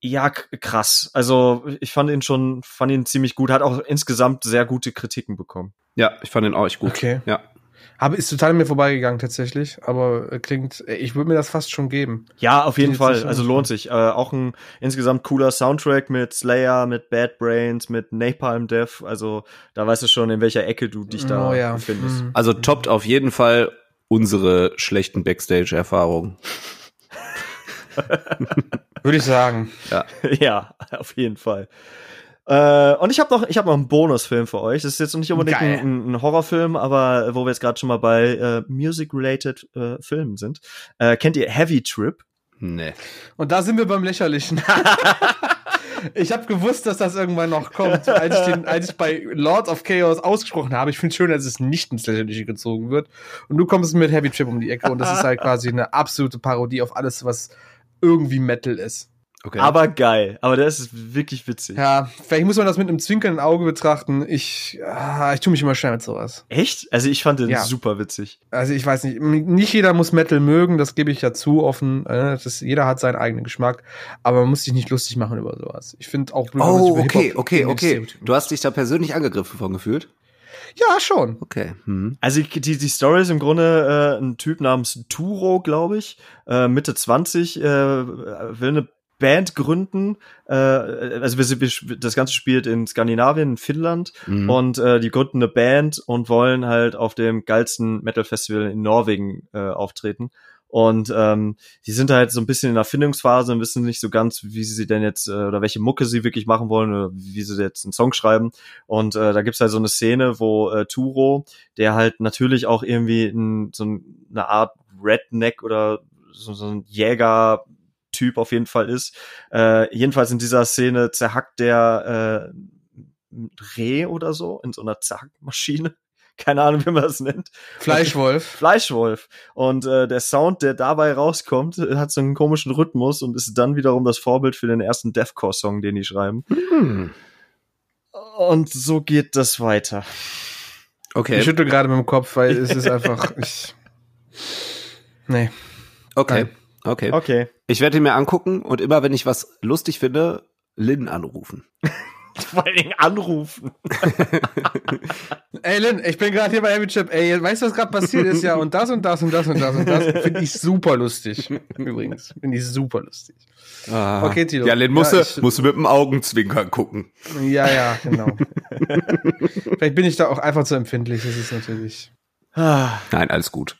ja, krass. Also ich fand ihn schon, fand ihn ziemlich gut, hat auch insgesamt sehr gute Kritiken bekommen. Ja, ich fand den auch echt gut. Okay. Ja. Habe ist total mir vorbeigegangen tatsächlich, aber äh, klingt, äh, ich würde mir das fast schon geben. Ja, auf jeden Fall. Also so- lohnt sich. Äh, auch ein insgesamt cooler Soundtrack mit Slayer, mit Bad Brains, mit Napalm Death. Also da weißt du schon, in welcher Ecke du dich da oh ja. befindest. Hm. Also toppt auf jeden Fall unsere schlechten Backstage-Erfahrungen. Würde ich sagen. [LAUGHS] ja, auf jeden Fall. Äh, und ich habe noch, ich habe noch einen Bonusfilm für euch. Das ist jetzt nicht unbedingt ein, ein Horrorfilm, aber wo wir jetzt gerade schon mal bei äh, Music-related äh, Filmen sind. Äh, kennt ihr Heavy Trip? Nee. Und da sind wir beim Lächerlichen. [LAUGHS] ich habe gewusst, dass das irgendwann noch kommt, als ich, den, als ich bei Lords of Chaos ausgesprochen habe. Ich finde schön, dass es nicht ins Lächerliche gezogen wird. Und du kommst mit Heavy Trip um die Ecke und das ist halt quasi eine absolute Parodie auf alles, was irgendwie Metal ist. Okay. Aber geil. Aber der ist wirklich witzig. Ja, vielleicht muss man das mit einem zwinkernden Auge betrachten. Ich, ah, ich tue mich immer schnell mit sowas. Echt? Also ich fand den Ja. super witzig. Also ich weiß nicht, nicht jeder muss Metal mögen, das gebe ich ja zu offen. äh, Das, jeder hat seinen eigenen Geschmack, aber man muss sich nicht lustig machen über sowas. Ich finde auch blöd, oh, über okay, okay, okay. Du hast dich da persönlich angegriffen von gefühlt? Ja, schon. Okay. Hm. Also die, die Story ist im Grunde äh, ein Typ namens Turo, glaube ich, äh, Mitte 20, äh, will eine Band gründen. Äh, also wir, sind- wir, das Ganze spielt in Skandinavien, in Finnland. Mhm. Und äh, die gründen eine Band und wollen halt auf dem geilsten Metal-Festival in Norwegen äh, auftreten. Und ähm, die sind halt so ein bisschen in der Findungsphase und wissen nicht so ganz, wie sie denn jetzt äh, oder welche Mucke sie wirklich machen wollen oder wie sie jetzt einen Song schreiben. Und äh, da gibt's halt so eine Szene, wo äh, Turo, der halt natürlich auch irgendwie ein, so ein- eine Art Redneck oder so, so ein Jäger Typ auf jeden Fall ist. Äh, jedenfalls in dieser Szene zerhackt der äh, Reh oder so in so einer Zerhackmaschine. Keine Ahnung, wie man das nennt. Fleischwolf. [LAUGHS] Fleischwolf. Und äh, der Sound, der dabei rauskommt, hat so einen komischen Rhythmus und ist dann wiederum das Vorbild für den ersten Deathcore-Song, den die schreiben. Hm. Und so geht das weiter. Okay. Ich schüttel gerade mit dem Kopf, weil es ist [LAUGHS] einfach. Ich, nee. Okay. Nein. Okay. Okay. Ich werde ihn mir angucken und immer, wenn ich was lustig finde, Lynn anrufen. [LAUGHS] [LAUGHS] Vor allen Dingen anrufen. [LAUGHS] Ey, Lynn, ich bin gerade hier bei Heavy Chip. Ey, weißt du, was gerade passiert ist? Ja, und das und das und das und das und das. Finde ich super lustig. Übrigens. Finde ich super lustig. Ah. Okay, Tilo. Ja, Lynn, musst, Ja, du, ich- musst du mit dem Augenzwinkern gucken. Ja, ja, [LAUGHS] genau. Vielleicht bin ich da auch einfach zu empfindlich. Das ist natürlich. Nein, alles gut.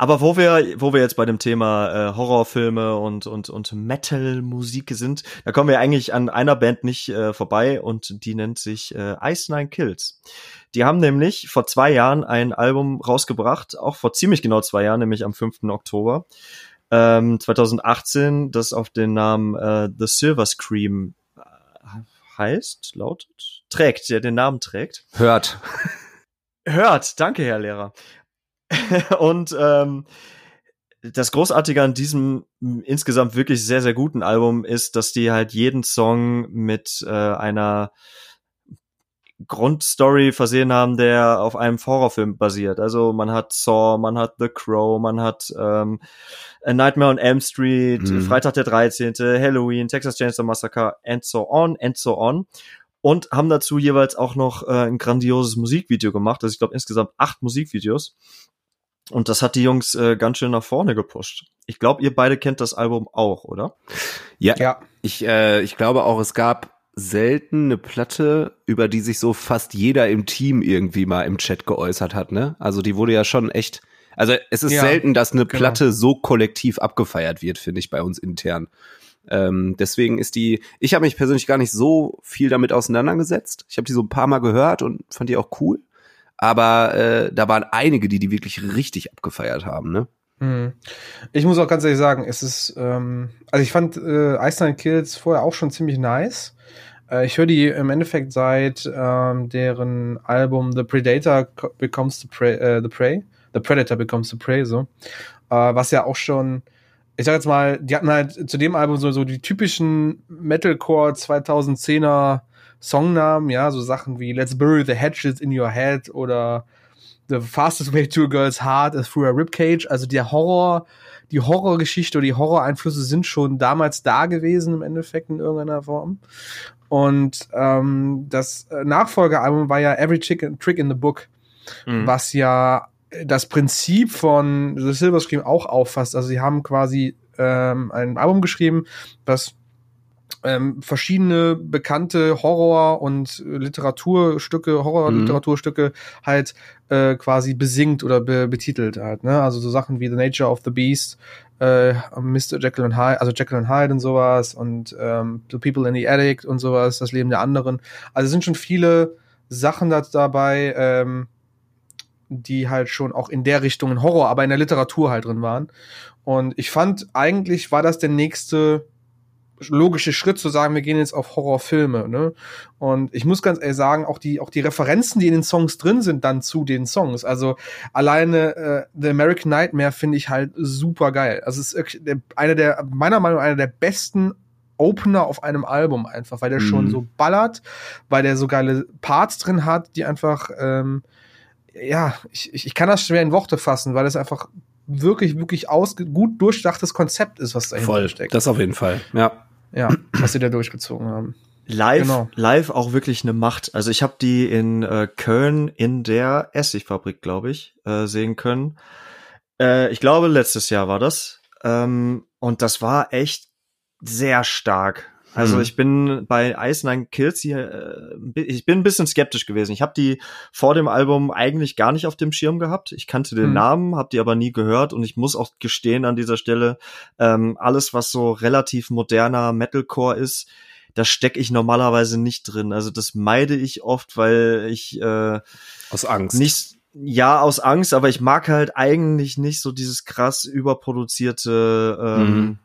Aber wo wir, wo wir jetzt bei dem Thema äh, Horrorfilme und, und, und Metal-Musik sind, da kommen wir eigentlich an einer Band nicht äh, vorbei und die nennt sich äh, Ice Nine Kills. Die haben nämlich vor zwei Jahren ein Album rausgebracht, auch vor ziemlich genau zwei Jahren, nämlich am 5. Oktober ähm, 2018, das auf den Namen äh, The Silver Scream äh, heißt, lautet, trägt, der den Namen trägt. Hört. Hört, danke, Herr Lehrer. [LAUGHS] und ähm, das Großartige an diesem insgesamt wirklich sehr, sehr guten Album ist, dass die halt jeden Song mit äh, einer Grundstory versehen haben, der auf einem Horrorfilm basiert. Also man hat Saw, man hat The Crow, man hat ähm, A Nightmare on Elm Street, Mhm. Freitag der 13., Halloween, Texas Chainsaw Massacre and so on and so on. und haben dazu jeweils auch noch äh, ein grandioses Musikvideo gemacht. Also ich glaube insgesamt acht Musikvideos. Und das hat die Jungs äh, ganz schön nach vorne gepusht. Ich glaube, ihr beide kennt das Album auch, oder? Ja, ja. Ich, äh, ich glaube auch, es gab selten eine Platte, über die sich so fast jeder im Team irgendwie mal im Chat geäußert hat, ne? Also die wurde ja schon echt. Also es ist ja, selten, dass eine genau. Platte so kollektiv abgefeiert wird, finde ich, bei uns intern. Ähm, deswegen ist die, ich habe mich persönlich gar nicht so viel damit auseinandergesetzt. Ich habe die so ein paar Mal gehört und fand die auch cool. Aber äh, da waren einige, die die wirklich richtig abgefeiert haben, ne? Hm. Ich muss auch ganz ehrlich sagen, es ist, ähm, also ich fand äh, Iceland Kills vorher auch schon ziemlich nice. Äh, ich höre die im Endeffekt seit ähm, deren Album The Predator Becomes the Prey, äh, the Prey, The Predator Becomes the Prey, so. Äh, was ja auch schon, ich sag jetzt mal, die hatten halt zu dem Album so, so die typischen Metalcore 2010er Songnamen, ja, so Sachen wie Let's Bury the Hatchet in Your Head oder The Fastest Way to a Girl's Heart is Through a Ribcage. Also der Horror, die Horrorgeschichte oder die Horror-Einflüsse sind schon damals da gewesen im Endeffekt in irgendeiner Form. Und ähm, das Nachfolgealbum war ja Every Chicken, Trick in the Book, mhm. was ja das Prinzip von The Silver Scream auch auffasst. Also sie haben quasi ähm, ein Album geschrieben, das ähm, verschiedene bekannte Horror- und Literaturstücke, Horror-Literaturstücke mhm. halt äh, quasi besingt oder be betitelt halt. Ne? Also so Sachen wie The Nature of the Beast, äh, Mr. Jekyll and Hyde, also Jekyll and Hyde und sowas und ähm, The People in the Attic und sowas, das Leben der anderen. Also es sind schon viele Sachen da dabei, ähm, die halt schon auch in der Richtung in Horror, aber in der Literatur halt drin waren. Und ich fand, eigentlich war das der nächste logische Schritt zu sagen, wir gehen jetzt auf Horrorfilme. Ne? Und ich muss ganz ehrlich sagen, auch die, auch die Referenzen, die in den Songs drin sind, dann zu den Songs. Also alleine äh, The American Nightmare finde ich halt super geil. Also es ist der, einer der, meiner Meinung nach, einer der besten Opener auf einem Album einfach, weil der mhm. schon so ballert, weil der so geile Parts drin hat, die einfach, ähm, ja, ich, ich, ich kann das schwer in Worte fassen, weil es einfach wirklich, wirklich aus, gut durchdachtes Konzept ist, was dahinter Voll, steckt. Das auf jeden Fall, ja. Ja, [CLEARS THROAT] was sie da durchgezogen haben. Live, genau. live auch wirklich eine Macht. Also ich habe die in äh, Köln in der Essigfabrik, glaube ich, äh, sehen können. Äh, ich glaube, letztes Jahr war das. Ähm, und das war echt sehr stark. Also mhm. ich bin bei Ice Nine Kills hier, äh, ich bin ein bisschen skeptisch gewesen. Ich habe die vor dem Album eigentlich gar nicht auf dem Schirm gehabt. Ich kannte den mhm. Namen, habe die aber nie gehört und ich muss auch gestehen an dieser Stelle, ähm, alles was so relativ moderner Metalcore ist, da stecke ich normalerweise nicht drin. Also das meide ich oft, weil ich äh, aus Angst nicht ja, aus Angst, aber ich mag halt eigentlich nicht so dieses krass überproduzierte ähm, mhm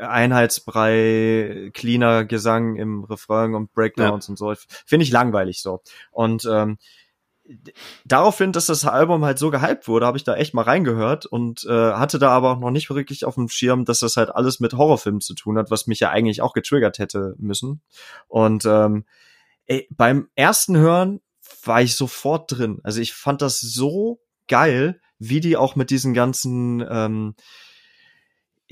Einheitsbrei, cleaner Gesang im Refrain und Breakdowns ja. und so. Finde ich langweilig so. Und ähm, daraufhin, dass das Album halt so gehypt wurde, habe ich da echt mal reingehört und äh, hatte da aber auch noch nicht wirklich auf dem Schirm, dass das halt alles mit Horrorfilmen zu tun hat, was mich ja eigentlich auch getriggert hätte müssen. Und ähm, ey, beim ersten Hören war ich sofort drin. Also ich fand das so geil, wie die auch mit diesen ganzen ähm,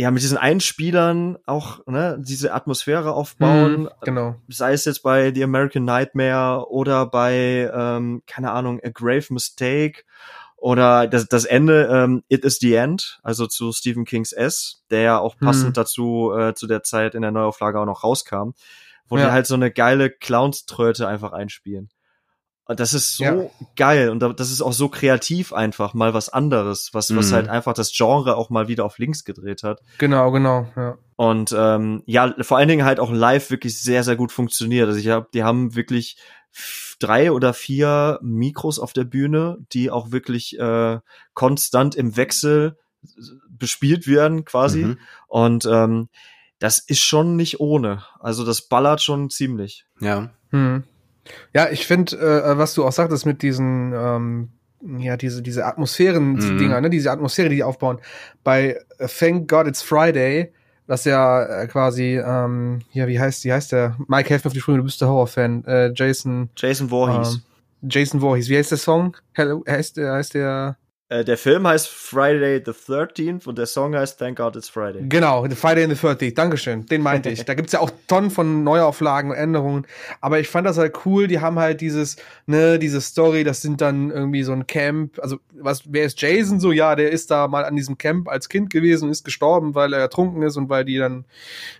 ja, mit diesen Einspielern auch ne, diese Atmosphäre aufbauen. Mm, genau. Sei es jetzt bei The American Nightmare oder bei, ähm, keine Ahnung, A Grave Mistake oder das, das Ende ähm, It is the End, also zu Stephen Kings S, der ja auch passend mm. dazu äh, zu der Zeit in der Neuauflage auch noch rauskam, wo ja. die halt so eine geile Clownströte einfach einspielen. Und das ist so ja. geil und das ist auch so kreativ einfach mal was anderes, was, was mhm. halt einfach das Genre auch mal wieder auf links gedreht hat. Genau, genau, ja. Und ähm, ja, vor allen Dingen halt auch live wirklich sehr, sehr gut funktioniert. Also ich habe, die haben wirklich drei oder vier Mikros auf der Bühne, die auch wirklich äh, konstant im Wechsel bespielt werden quasi. Mhm. Und ähm, das ist schon nicht ohne. Also das ballert schon ziemlich. Ja. Hm. Ja, ich finde, äh, was du auch sagtest mit diesen, ähm, ja, diese, diese Atmosphären-Dinger, mhm. ne, diese Atmosphäre, die die aufbauen. Bei äh, Thank God It's Friday, was ja äh, quasi, ähm, ja, wie heißt, wie heißt der? Mike, helf mir auf die Sprünge, du bist der Horrorfan. Äh, Jason. Jason Voorhees. Ähm, Jason Voorhees. Wie heißt der Song? Hello, heißt der, heißt der Äh, der Film heißt Friday the 13th und der Song heißt Thank God It's Friday. Genau, Friday the 30th, Dankeschön, den meinte ich. [LAUGHS] Da gibt's ja auch Tonnen von Neuauflagen und Änderungen, aber ich fand das halt cool, die haben halt dieses, ne, diese Story, das sind dann irgendwie so ein Camp, also was, wer ist Jason? So? Ja, der ist da mal an diesem Camp als Kind gewesen und ist gestorben, weil er ertrunken ist und weil die dann,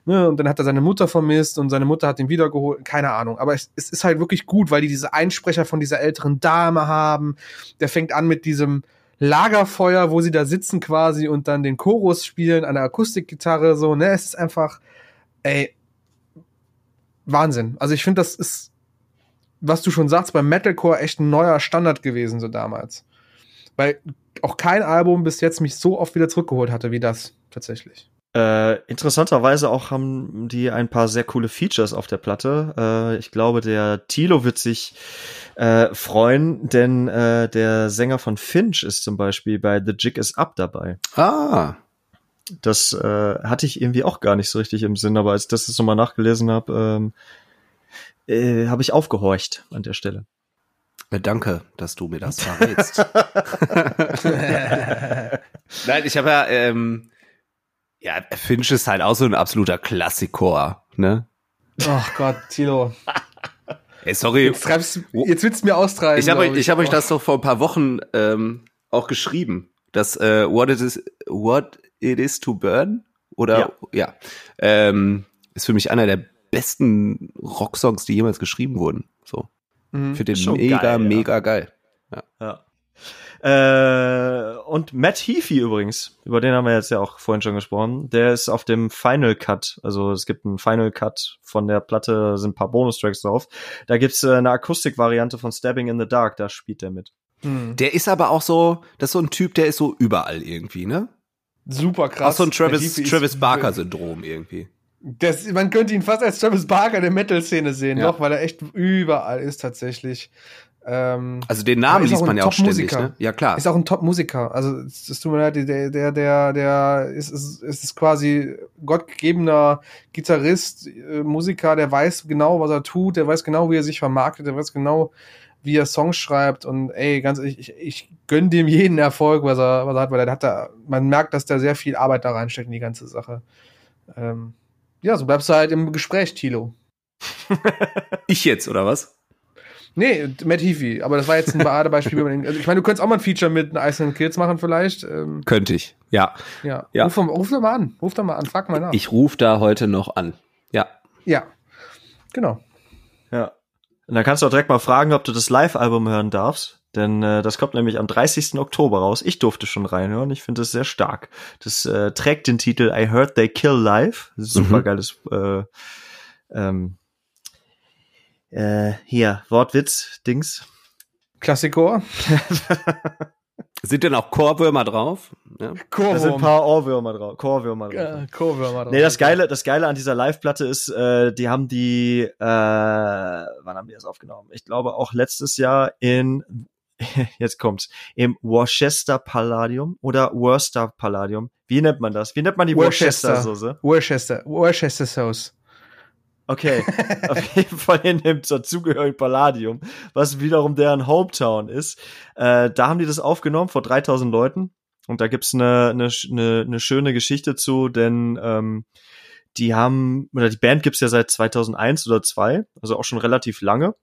ne, und dann hat er seine Mutter vermisst und seine Mutter hat ihn wiedergeholt, keine Ahnung, aber es, es ist halt wirklich gut, weil die diese Einsprecher von dieser älteren Dame haben, der fängt an mit diesem, Lagerfeuer, wo sie da sitzen quasi und dann den Chorus spielen an der Akustikgitarre, so, ne, es ist einfach, ey, Wahnsinn. Also ich finde, das ist, was du schon sagst, beim Metalcore echt ein neuer Standard gewesen, so damals. Weil auch kein Album bis jetzt mich so oft wieder zurückgeholt hatte wie das, tatsächlich. Äh, interessanterweise auch haben die ein paar sehr coole Features auf der Platte. Äh, ich glaube, der Tilo wird sich äh, freuen, denn äh, der Sänger von Finch ist zum Beispiel bei The Jig is Up dabei. Ah. Das äh, hatte ich irgendwie auch gar nicht so richtig im Sinn, aber als ich das jetzt nochmal nachgelesen habe, ähm, äh, habe ich aufgehorcht an der Stelle. Danke, dass du mir das verrätst. [LAUGHS] [LAUGHS] Nein, ich habe ja, ähm, ja, Finch ist halt auch so ein absoluter Klassikor, ne? Ach Gott, Tilo. Ey, sorry. Jetzt, treibst, jetzt willst du mir austreiben. Ich habe euch, ich hab euch das doch vor ein paar Wochen ähm, auch geschrieben, dass äh, what, it is, what It Is to Burn oder ja, ja ähm, ist für mich einer der besten Rocksongs, die jemals geschrieben wurden. So. Mhm, für den mega, geil, mega ja. geil. Ja. ja. Äh, und Matt Heafy übrigens, über den haben wir jetzt ja auch vorhin schon gesprochen, der ist auf dem Final Cut. Also es gibt einen Final Cut von der Platte, sind ein paar Bonustracks drauf. Da gibt's äh, eine Akustikvariante von Stabbing in the Dark, da spielt er mit. Hm. Der ist aber auch so, das ist so ein Typ, der ist so überall irgendwie, ne? Super krass. Auch so ein Travis, Travis Barker-Syndrom irgendwie. Das, man könnte ihn fast als Travis Barker der Metal-Szene sehen, ja. doch, weil er echt überall ist tatsächlich. Ähm, also den Namen liest man ja auch ständig, ne? Ja, klar. Ist auch ein Top-Musiker. Also es tut mir leid, der, der, der, der ist, ist, ist quasi gottgegebener Gitarrist, äh, Musiker, der weiß genau, was er tut, der weiß genau, wie er sich vermarktet, der weiß genau, wie er Songs schreibt und ey, ganz ich, ich, ich gönne dem jeden Erfolg, was er, was er hat, weil er hat da, man merkt, dass der sehr viel Arbeit da reinsteckt in die ganze Sache. Ähm, ja, so bleibst du halt im Gespräch, Tilo. [LAUGHS] ich jetzt, oder was? Nee, Matt Heafy, aber das war jetzt ein [LAUGHS] Paradebeispiel. also ich meine, du könntest auch mal ein Feature mit Iceland Kids machen vielleicht. Ähm, Könnte ich, ja. Ja, ja. Ruf, ruf doch mal an, ruf doch mal an, frag mal nach. Ich ruf da heute noch an, ja. Ja, genau. Ja, und dann kannst du auch direkt mal fragen, ob du das Live-Album hören darfst. Denn äh, das kommt nämlich am 30. Oktober raus. Ich durfte schon reinhören. Ich finde es sehr stark. Das äh, trägt den Titel I Heard They Kill Live. Super geiles mhm. äh, ähm, äh, hier, Wortwitz, Dings. Klassikor. [LAUGHS] Sind denn auch Chorwürmer drauf? Ja. Chorwurm. Da sind ein paar Ohrwürmer drauf. Chorwürmer drauf. Chorwürmer drauf. Nee, das Geile, das Geile an dieser Live-Platte ist, äh, die haben die, äh, wann haben die das aufgenommen? Ich glaube auch letztes Jahr in, [LAUGHS] jetzt kommt's, im Worcester Palladium oder Worcester Palladium. Wie nennt man das? Wie nennt man die Worcester-Soße? Worcester, Worcester Sauce. Okay, auf [LAUGHS] jeden Fall in dem dazugehörigen Palladium, was wiederum deren Hometown ist. Äh, da haben die das aufgenommen vor 3000 Leuten und da gibt's eine, eine, eine, eine schöne Geschichte zu, denn ähm, die haben, oder die Band gibt's ja seit 2001 oder 2, also auch schon relativ lange.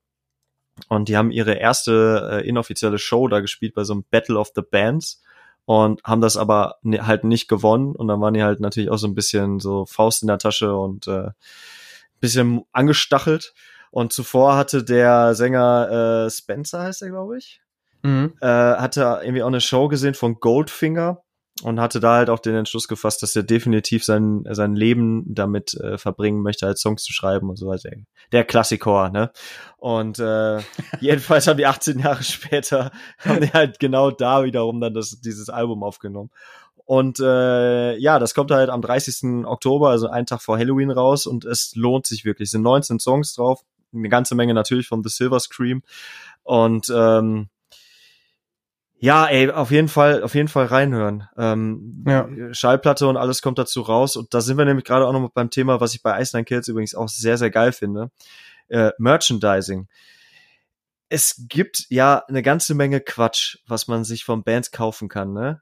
Und die haben ihre erste äh, inoffizielle Show da gespielt bei so einem Battle of the Bands und haben das aber halt nicht gewonnen. Und dann waren die halt natürlich auch so ein bisschen so Faust in der Tasche und äh, bisschen angestachelt. Und zuvor hatte der Sänger äh, Spencer, heißt er, glaube ich, mhm. äh, hatte irgendwie auch eine Show gesehen von Goldfinger und hatte da halt auch den Entschluss gefasst, dass er definitiv sein, sein Leben damit äh, verbringen möchte, als Songs zu schreiben und so weiter. Der Klassikor, ne? Und äh, [LAUGHS] jedenfalls haben die 18 Jahre später, haben die halt genau da wiederum dann das, dieses Album aufgenommen. Und äh, ja, das kommt halt am 30. Oktober, also einen Tag vor Halloween raus und es lohnt sich wirklich. Es sind 19 Songs drauf, eine ganze Menge natürlich von The Silver Scream. Und ähm, ja, ey, auf jeden Fall, auf jeden Fall reinhören. Ähm, ja. Schallplatte und alles kommt dazu raus. Und da sind wir nämlich gerade auch noch beim Thema, was ich bei Iceland Kills übrigens auch sehr, sehr geil finde. Äh, Merchandising es gibt ja eine ganze Menge Quatsch, was man sich von Bands kaufen kann, ne?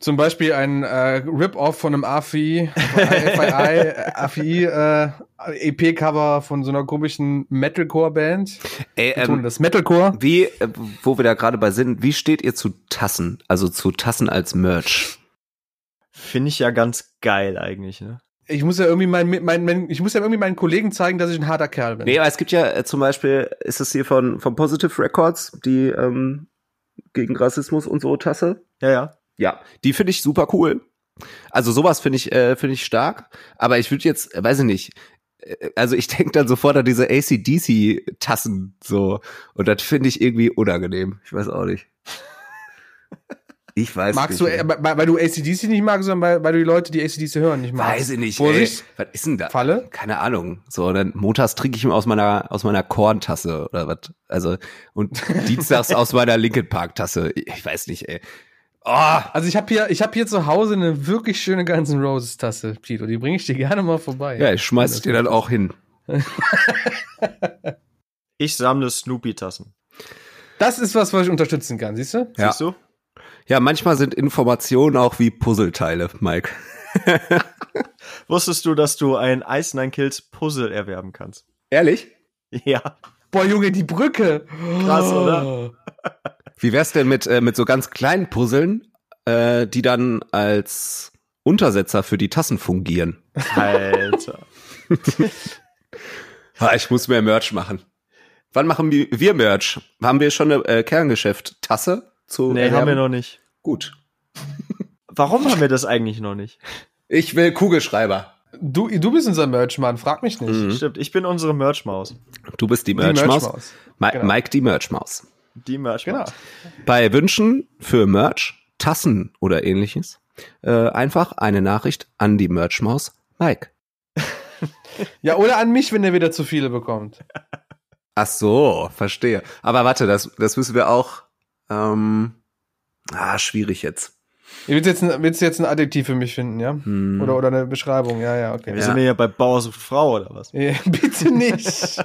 Zum Beispiel ein äh, Rip-Off von einem AFI, FII, AFI [LAUGHS] äh, EP-Cover von so einer komischen Metalcore-Band. Ey, ähm, das Metalcore. wie, äh, wo wir da gerade bei sind, wie steht ihr zu Tassen? Also zu Tassen als Merch? Finde ich ja ganz geil eigentlich, ne? Ich muss ja irgendwie mein, mein, mein, ich muss ja irgendwie meinen Kollegen zeigen, dass ich ein harter Kerl bin. Nee, aber es gibt ja äh, zum Beispiel, ist es hier von, von Positive Records, die ähm, gegen Rassismus und so Tasse? Ja, ja. Ja, die finde ich super cool. Also sowas finde ich, äh, finde ich stark. Aber ich würde jetzt, äh, weiß ich nicht, äh, also ich denke dann sofort an diese ACDC-Tassen so. Und das finde ich irgendwie unangenehm. Ich weiß auch nicht. Ich weiß Magst nicht. du, äh, weil, weil du ACDC nicht magst, sondern weil, weil du die Leute, die ACDC hören, nicht magst? Weiß ich nicht. Vorsicht. Ey. Was ist denn da? Falle? Keine Ahnung. So, dann montags trinke ich aus meiner aus meiner Korntasse oder was. Also und [LAUGHS] dienstags aus meiner Linkin Park Tasse. Ich weiß nicht, ey. Oh, Also ich habe hier, ich habe hier zu Hause eine wirklich schöne Guns N' Roses Tasse, Tito. Die bringe ich dir gerne mal vorbei. ja, ich schmeiß dir dann auch hin. [LAUGHS] Ich sammle Snoopy-Tassen. Das ist was, was ich unterstützen kann, siehst du? Ja. Siehst du? Ja, manchmal sind Informationen auch wie Puzzleteile, Mike. [LAUGHS] Wusstest du, dass du ein Ice Nine Kills Puzzle erwerben kannst? Ehrlich? Ja. Boah, Junge, die Brücke. Krass, oder? [LAUGHS] Wie wär's denn mit äh, mit so ganz kleinen Puzzeln, äh, die dann als Untersetzer für die Tassen fungieren? Alter. [LAUGHS] Ah, ich muss mehr Merch machen. Wann machen wir Merch? Haben wir schon eine äh, Kerngeschäft Tasse zu Nee, erwerben? haben wir noch nicht. Gut. Warum haben wir das eigentlich noch nicht? Ich will Kugelschreiber. Du, du bist unser Merchmann, frag mich nicht. Mhm. Stimmt, ich bin unsere Merch-Maus. Du bist die Die Merchmaus. Merchmaus. Mi genau. Mike die Merchmaus. Die Merch-Maus. Genau. Bei Wünschen für Merch, Tassen oder ähnliches, äh, einfach eine Nachricht an die Merchmaus Mike. [LAUGHS] Ja, oder an mich, wenn er wieder zu viele bekommt. Ach so, verstehe. Aber warte, das, das müssen wir auch. Ähm, ah, schwierig jetzt. Ihr willst jetzt ein, willst du jetzt ein Adjektiv für mich finden, ja? Hm. Oder, oder eine Beschreibung, ja, ja, okay. Wir sind ja bei Bauer sucht Frau oder was? Ja, [LAUGHS] bitte nicht.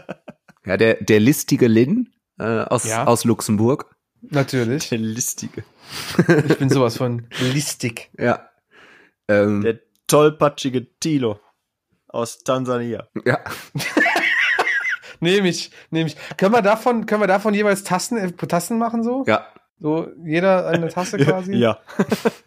Ja, der, der listige Lin äh, aus, Ja. aus Luxemburg. Natürlich. Der listige. Ich bin sowas von listig. Ja. Ähm, Der tollpatschige Tilo aus Tansania. ja. [LAUGHS] Nehme ich, nehme ich. Können wir davon, können wir davon jeweils Tassen, äh, Tassen machen so? Ja. So, jeder eine Tasse [LAUGHS] quasi? Ja.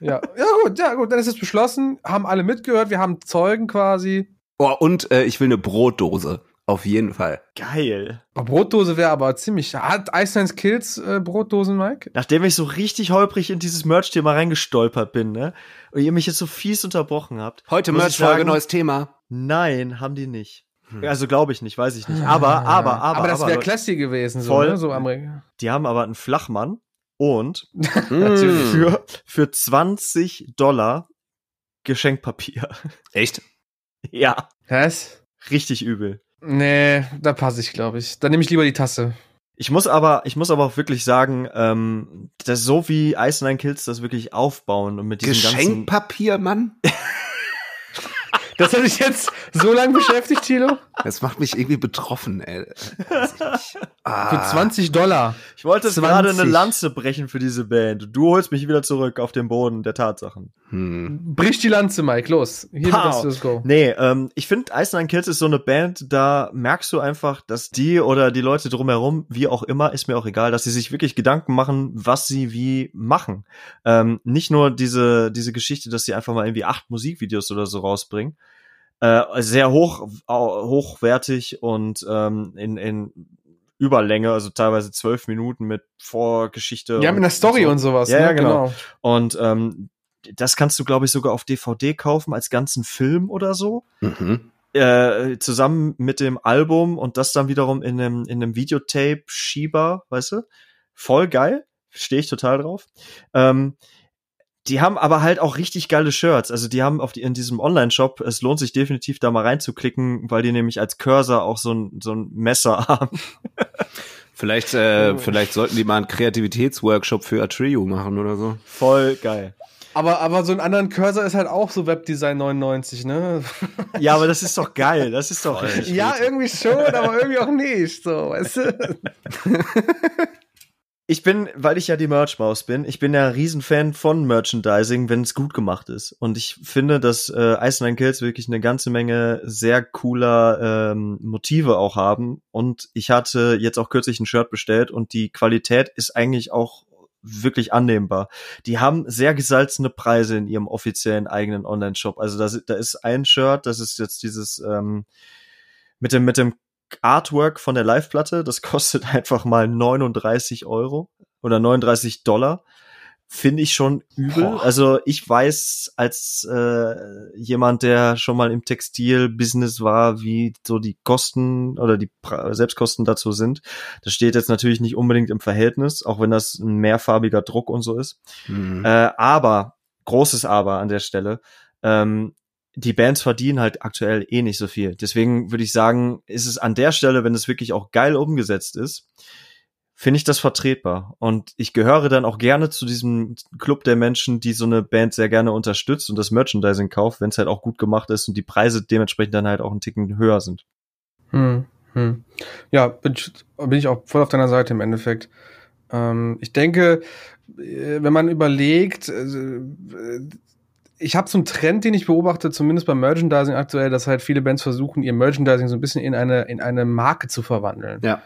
Ja. Ja, gut, ja, gut, dann ist es beschlossen. Haben alle mitgehört, wir haben Zeugen quasi. Oh, und äh, ich will eine Brotdose. Auf jeden Fall. Geil. Aber Brotdose wäre aber ziemlich. Hat Ice Kills äh, Brotdosen, Mike? Nachdem ich so richtig holprig in dieses Merch-Thema reingestolpert bin, ne? Und ihr mich jetzt so fies unterbrochen habt. Heute Merch-Folge, neues Thema. Nein, haben die nicht. Hm. Also glaube ich nicht, weiß ich nicht. Aber, aber, aber, Aber das wäre classy gewesen, so, Voll. ne? So Amerika. die haben aber einen Flachmann und [LAUGHS] Mm. für, für 20 Dollar Geschenkpapier. Echt? ja, Was? richtig übel. Nee, da passe ich, glaube ich. Dann nehme ich lieber die Tasse. Ich muss aber, ich muss aber auch wirklich sagen, ähm, das so wie Ice Nine Kills das wirklich aufbauen und mit diesem ganzen Geschenkpapier, Mann? [LAUGHS] Das hat dich jetzt so lange beschäftigt, Thilo? Das macht mich irgendwie betroffen, ey. Ah. Für 20 Dollar. Ich wollte jetzt 20. gerade eine Lanze brechen für diese Band. Du holst mich wieder zurück auf den Boden der Tatsachen. Hm. Brich die Lanze, Mike, los. Hier Pow. kannst du das go. Nee, ähm, ich finde, Ice Nine Kills ist so eine Band, da merkst du einfach, dass die oder die Leute drumherum, wie auch immer, ist mir auch egal, dass sie sich wirklich Gedanken machen, was sie wie machen. Ähm, nicht nur diese, diese Geschichte, dass sie einfach mal irgendwie acht Musikvideos oder so rausbringen. Äh, sehr hoch, hochwertig und ähm, in, in Überlänge, also teilweise zwölf Minuten mit Vorgeschichte. Ja, mit einer Story so. und sowas. Ja, ne? ja, genau. Und ähm, das kannst du, glaube ich, sogar auf DVD kaufen als ganzen Film oder so. Mhm. Äh, zusammen mit dem Album und das dann wiederum in einem, in einem Videotape-Schieber, weißt du? Voll geil. Stehe ich total drauf. Ähm, die haben aber halt auch richtig geile Shirts. Also die haben auf die, in diesem Online-Shop, es lohnt sich definitiv da mal reinzuklicken, weil die nämlich als Cursor auch so ein, so ein Messer [LAUGHS] haben. Vielleicht, äh, Oh. vielleicht sollten die mal einen Kreativitätsworkshop für Atreyu machen oder so. Voll geil. Aber, aber so ein anderen Cursor ist halt auch so Webdesign 99, ne? [LAUGHS] Ja, aber das ist doch geil. Das ist doch richtig. Ja, irgendwie schon, aber irgendwie auch nicht, so, weißt du? [LAUGHS] Ich bin, weil ich ja die Merch-Maus bin, ich bin ja Riesenfan von Merchandising, wenn es gut gemacht ist. Und ich finde, dass äh, Ice Kills wirklich eine ganze Menge sehr cooler ähm, Motive auch haben. Und ich hatte jetzt auch kürzlich ein Shirt bestellt und die Qualität ist eigentlich auch wirklich annehmbar. Die haben sehr gesalzene Preise in ihrem offiziellen eigenen Online-Shop. Also da, da ist ein Shirt, das ist jetzt dieses ähm, mit dem mit dem Artwork von der Live-Platte, das [LAUGHS] kostet einfach mal 39 Euro oder 39 Dollar. Finde ich schon übel. Boah. Also ich weiß als äh, jemand, der schon mal im Textil-Business war, wie so die Kosten oder die pra Selbstkosten dazu sind. Das steht jetzt natürlich nicht unbedingt im Verhältnis, auch wenn das ein mehrfarbiger Druck und so ist. Mhm. Äh, aber, großes Aber an der Stelle, ähm, die Bands verdienen halt aktuell eh nicht so viel. Deswegen würde ich sagen, ist es an der Stelle, wenn es wirklich auch geil umgesetzt ist, finde ich das vertretbar. Und ich gehöre dann auch gerne zu diesem Club der Menschen, die so eine Band sehr gerne unterstützt und das Merchandising kauft, wenn es halt auch gut gemacht ist und die Preise dementsprechend dann halt auch einen Ticken höher sind. Hm, hm. Ja, bin ich, bin ich auch voll auf deiner Seite im Endeffekt. Ähm, ich denke, äh, wenn man überlegt, äh, ich habe so einen Trend, den ich beobachte, zumindest beim Merchandising aktuell, dass halt viele Bands versuchen, ihr Merchandising so ein bisschen in eine, in eine Marke zu verwandeln. Ja.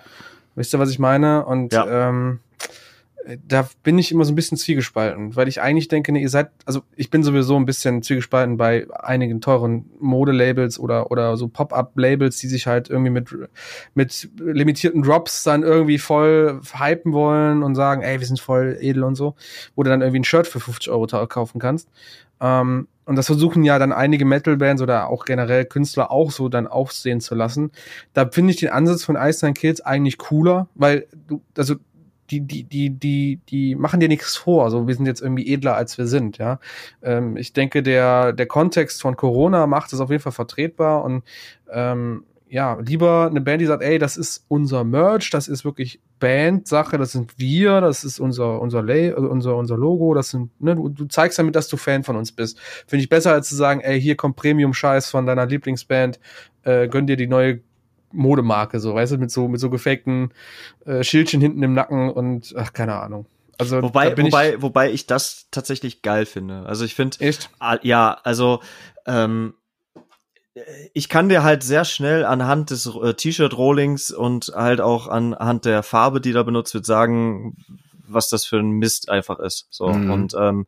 Wisst ihr, was ich meine? Und ja. ähm, da bin ich immer so ein bisschen zwiegespalten, weil ich eigentlich denke, nee, ihr seid, also ich bin sowieso ein bisschen zwiegespalten bei einigen teuren Modelabels oder, oder so Pop-Up-Labels, die sich halt irgendwie mit, mit limitierten Drops dann irgendwie voll hypen wollen und sagen, ey, wir sind voll edel und so, wo du dann irgendwie ein Shirt für 50 Euro kaufen kannst. Ähm, und das versuchen ja dann einige Metal-Bands oder auch generell Künstler auch so dann aufsehen zu lassen. Da finde ich den Ansatz von Ice Nine Kills eigentlich cooler, weil du, also die, die, die, die, die machen dir nichts vor. Also wir sind jetzt irgendwie edler, als wir sind, ja. Ähm, ich denke, der, der Kontext von Corona macht es auf jeden Fall vertretbar und ähm, ja, lieber eine Band, die sagt, ey, das ist unser Merch, das ist wirklich Band-Sache, das sind wir, das ist unser, unser, Lay, also unser, unser Logo, das sind, ne, du, du zeigst damit, dass du Fan von uns bist. Finde ich besser, als zu sagen, ey, hier kommt Premium-Scheiß von deiner Lieblingsband, äh, gönn dir die neue Modemarke, so, weißt du, mit so, mit so gefakten äh, Schildchen hinten im Nacken und, ach, keine Ahnung. Also, wobei, wobei, ich, wobei ich das tatsächlich geil finde. Also ich finde, ja, also ähm, ich kann dir halt sehr schnell anhand des äh, T-Shirt-Rollings und halt auch anhand der Farbe, die da benutzt wird, sagen, was das für ein Mist einfach ist. So mhm. und ähm,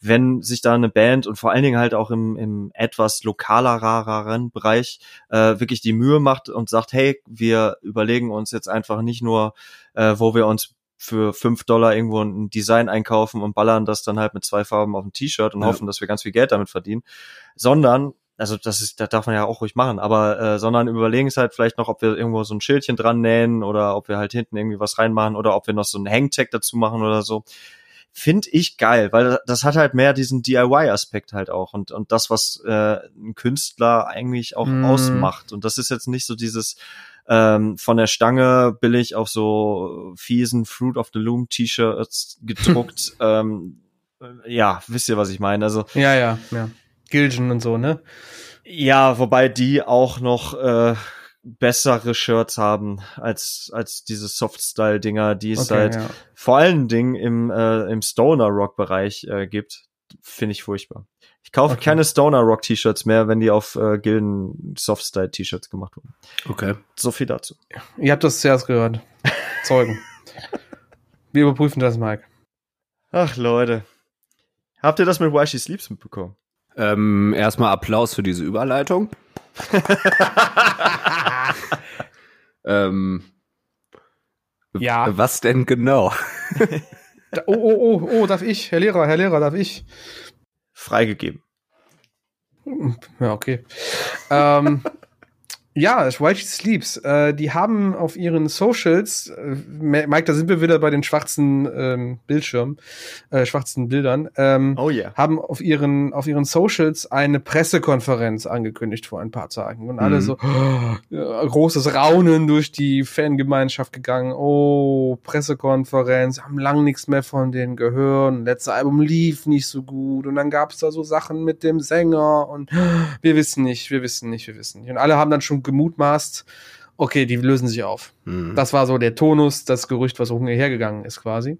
wenn sich da eine Band und vor allen Dingen halt auch im, im etwas lokalereren Bereich äh, wirklich die Mühe macht und sagt, hey, wir überlegen uns jetzt einfach nicht nur, äh, wo wir uns für fünf Dollar irgendwo ein Design einkaufen und ballern das dann halt mit zwei Farben auf ein T-Shirt und ja. hoffen, dass wir ganz viel Geld damit verdienen, sondern also das ist, das darf man ja auch ruhig machen, aber äh, sondern überlegen es halt vielleicht noch, ob wir irgendwo so ein Schildchen dran nähen oder ob wir halt hinten irgendwie was reinmachen oder ob wir noch so einen Hangtag dazu machen oder so. Finde ich geil, weil das hat halt mehr diesen DIY-Aspekt halt auch und, und das, was äh, ein Künstler eigentlich auch mm. ausmacht. Und das ist jetzt nicht so dieses ähm, von der Stange billig auf so fiesen Fruit of the Loom T-Shirts [LAUGHS] gedruckt. ähm, ja, wisst ihr, was ich meine? Also ja, ja, ja. Gilgen und so, ne? Ja, wobei die auch noch äh, bessere Shirts haben als als diese Soft-Style-Dinger, die es okay, halt ja. vor allen Dingen im, äh, im Stoner-Rock-Bereich äh, gibt. Finde ich furchtbar. Ich kaufe okay. keine Stoner-Rock-T-Shirts mehr, wenn die auf äh, Gilden Soft-Style-T-Shirts gemacht wurden. Okay. So viel dazu. Ihr habt das zuerst gehört. Zeugen. Wir überprüfen das, Mike. Ach, Leute. Habt ihr das mit Why She Sleeps mitbekommen? Ähm, erstmal Applaus für diese Überleitung. [LAUGHS] ähm, ja. Was denn genau? oh, oh, oh, oh, darf ich? Herr Lehrer, Herr Lehrer, darf ich? Freigegeben. Ja, okay. ähm, Ja, White Sleeps. Äh, die haben auf ihren Socials, äh, Mike, da sind wir wieder bei den schwarzen ähm, Bildschirmen, äh, schwarzen Bildern, ähm, Oh yeah. haben auf ihren, auf ihren Socials eine Pressekonferenz angekündigt vor ein paar Tagen. Und alle Mhm. so, [GASPS] ja, großes Raunen durch die Fangemeinschaft gegangen. Oh, Pressekonferenz, haben lang nichts mehr von denen gehört. Und letzte Album lief nicht so gut. Und dann gab's da so Sachen mit dem Sänger und [GASPS] wir wissen nicht, wir wissen nicht, wir wissen nicht. Und alle haben dann schon gemutmaßt, okay, die lösen sich auf. Hm. Das war so der Tonus, das Gerücht, was hergegangen ist quasi.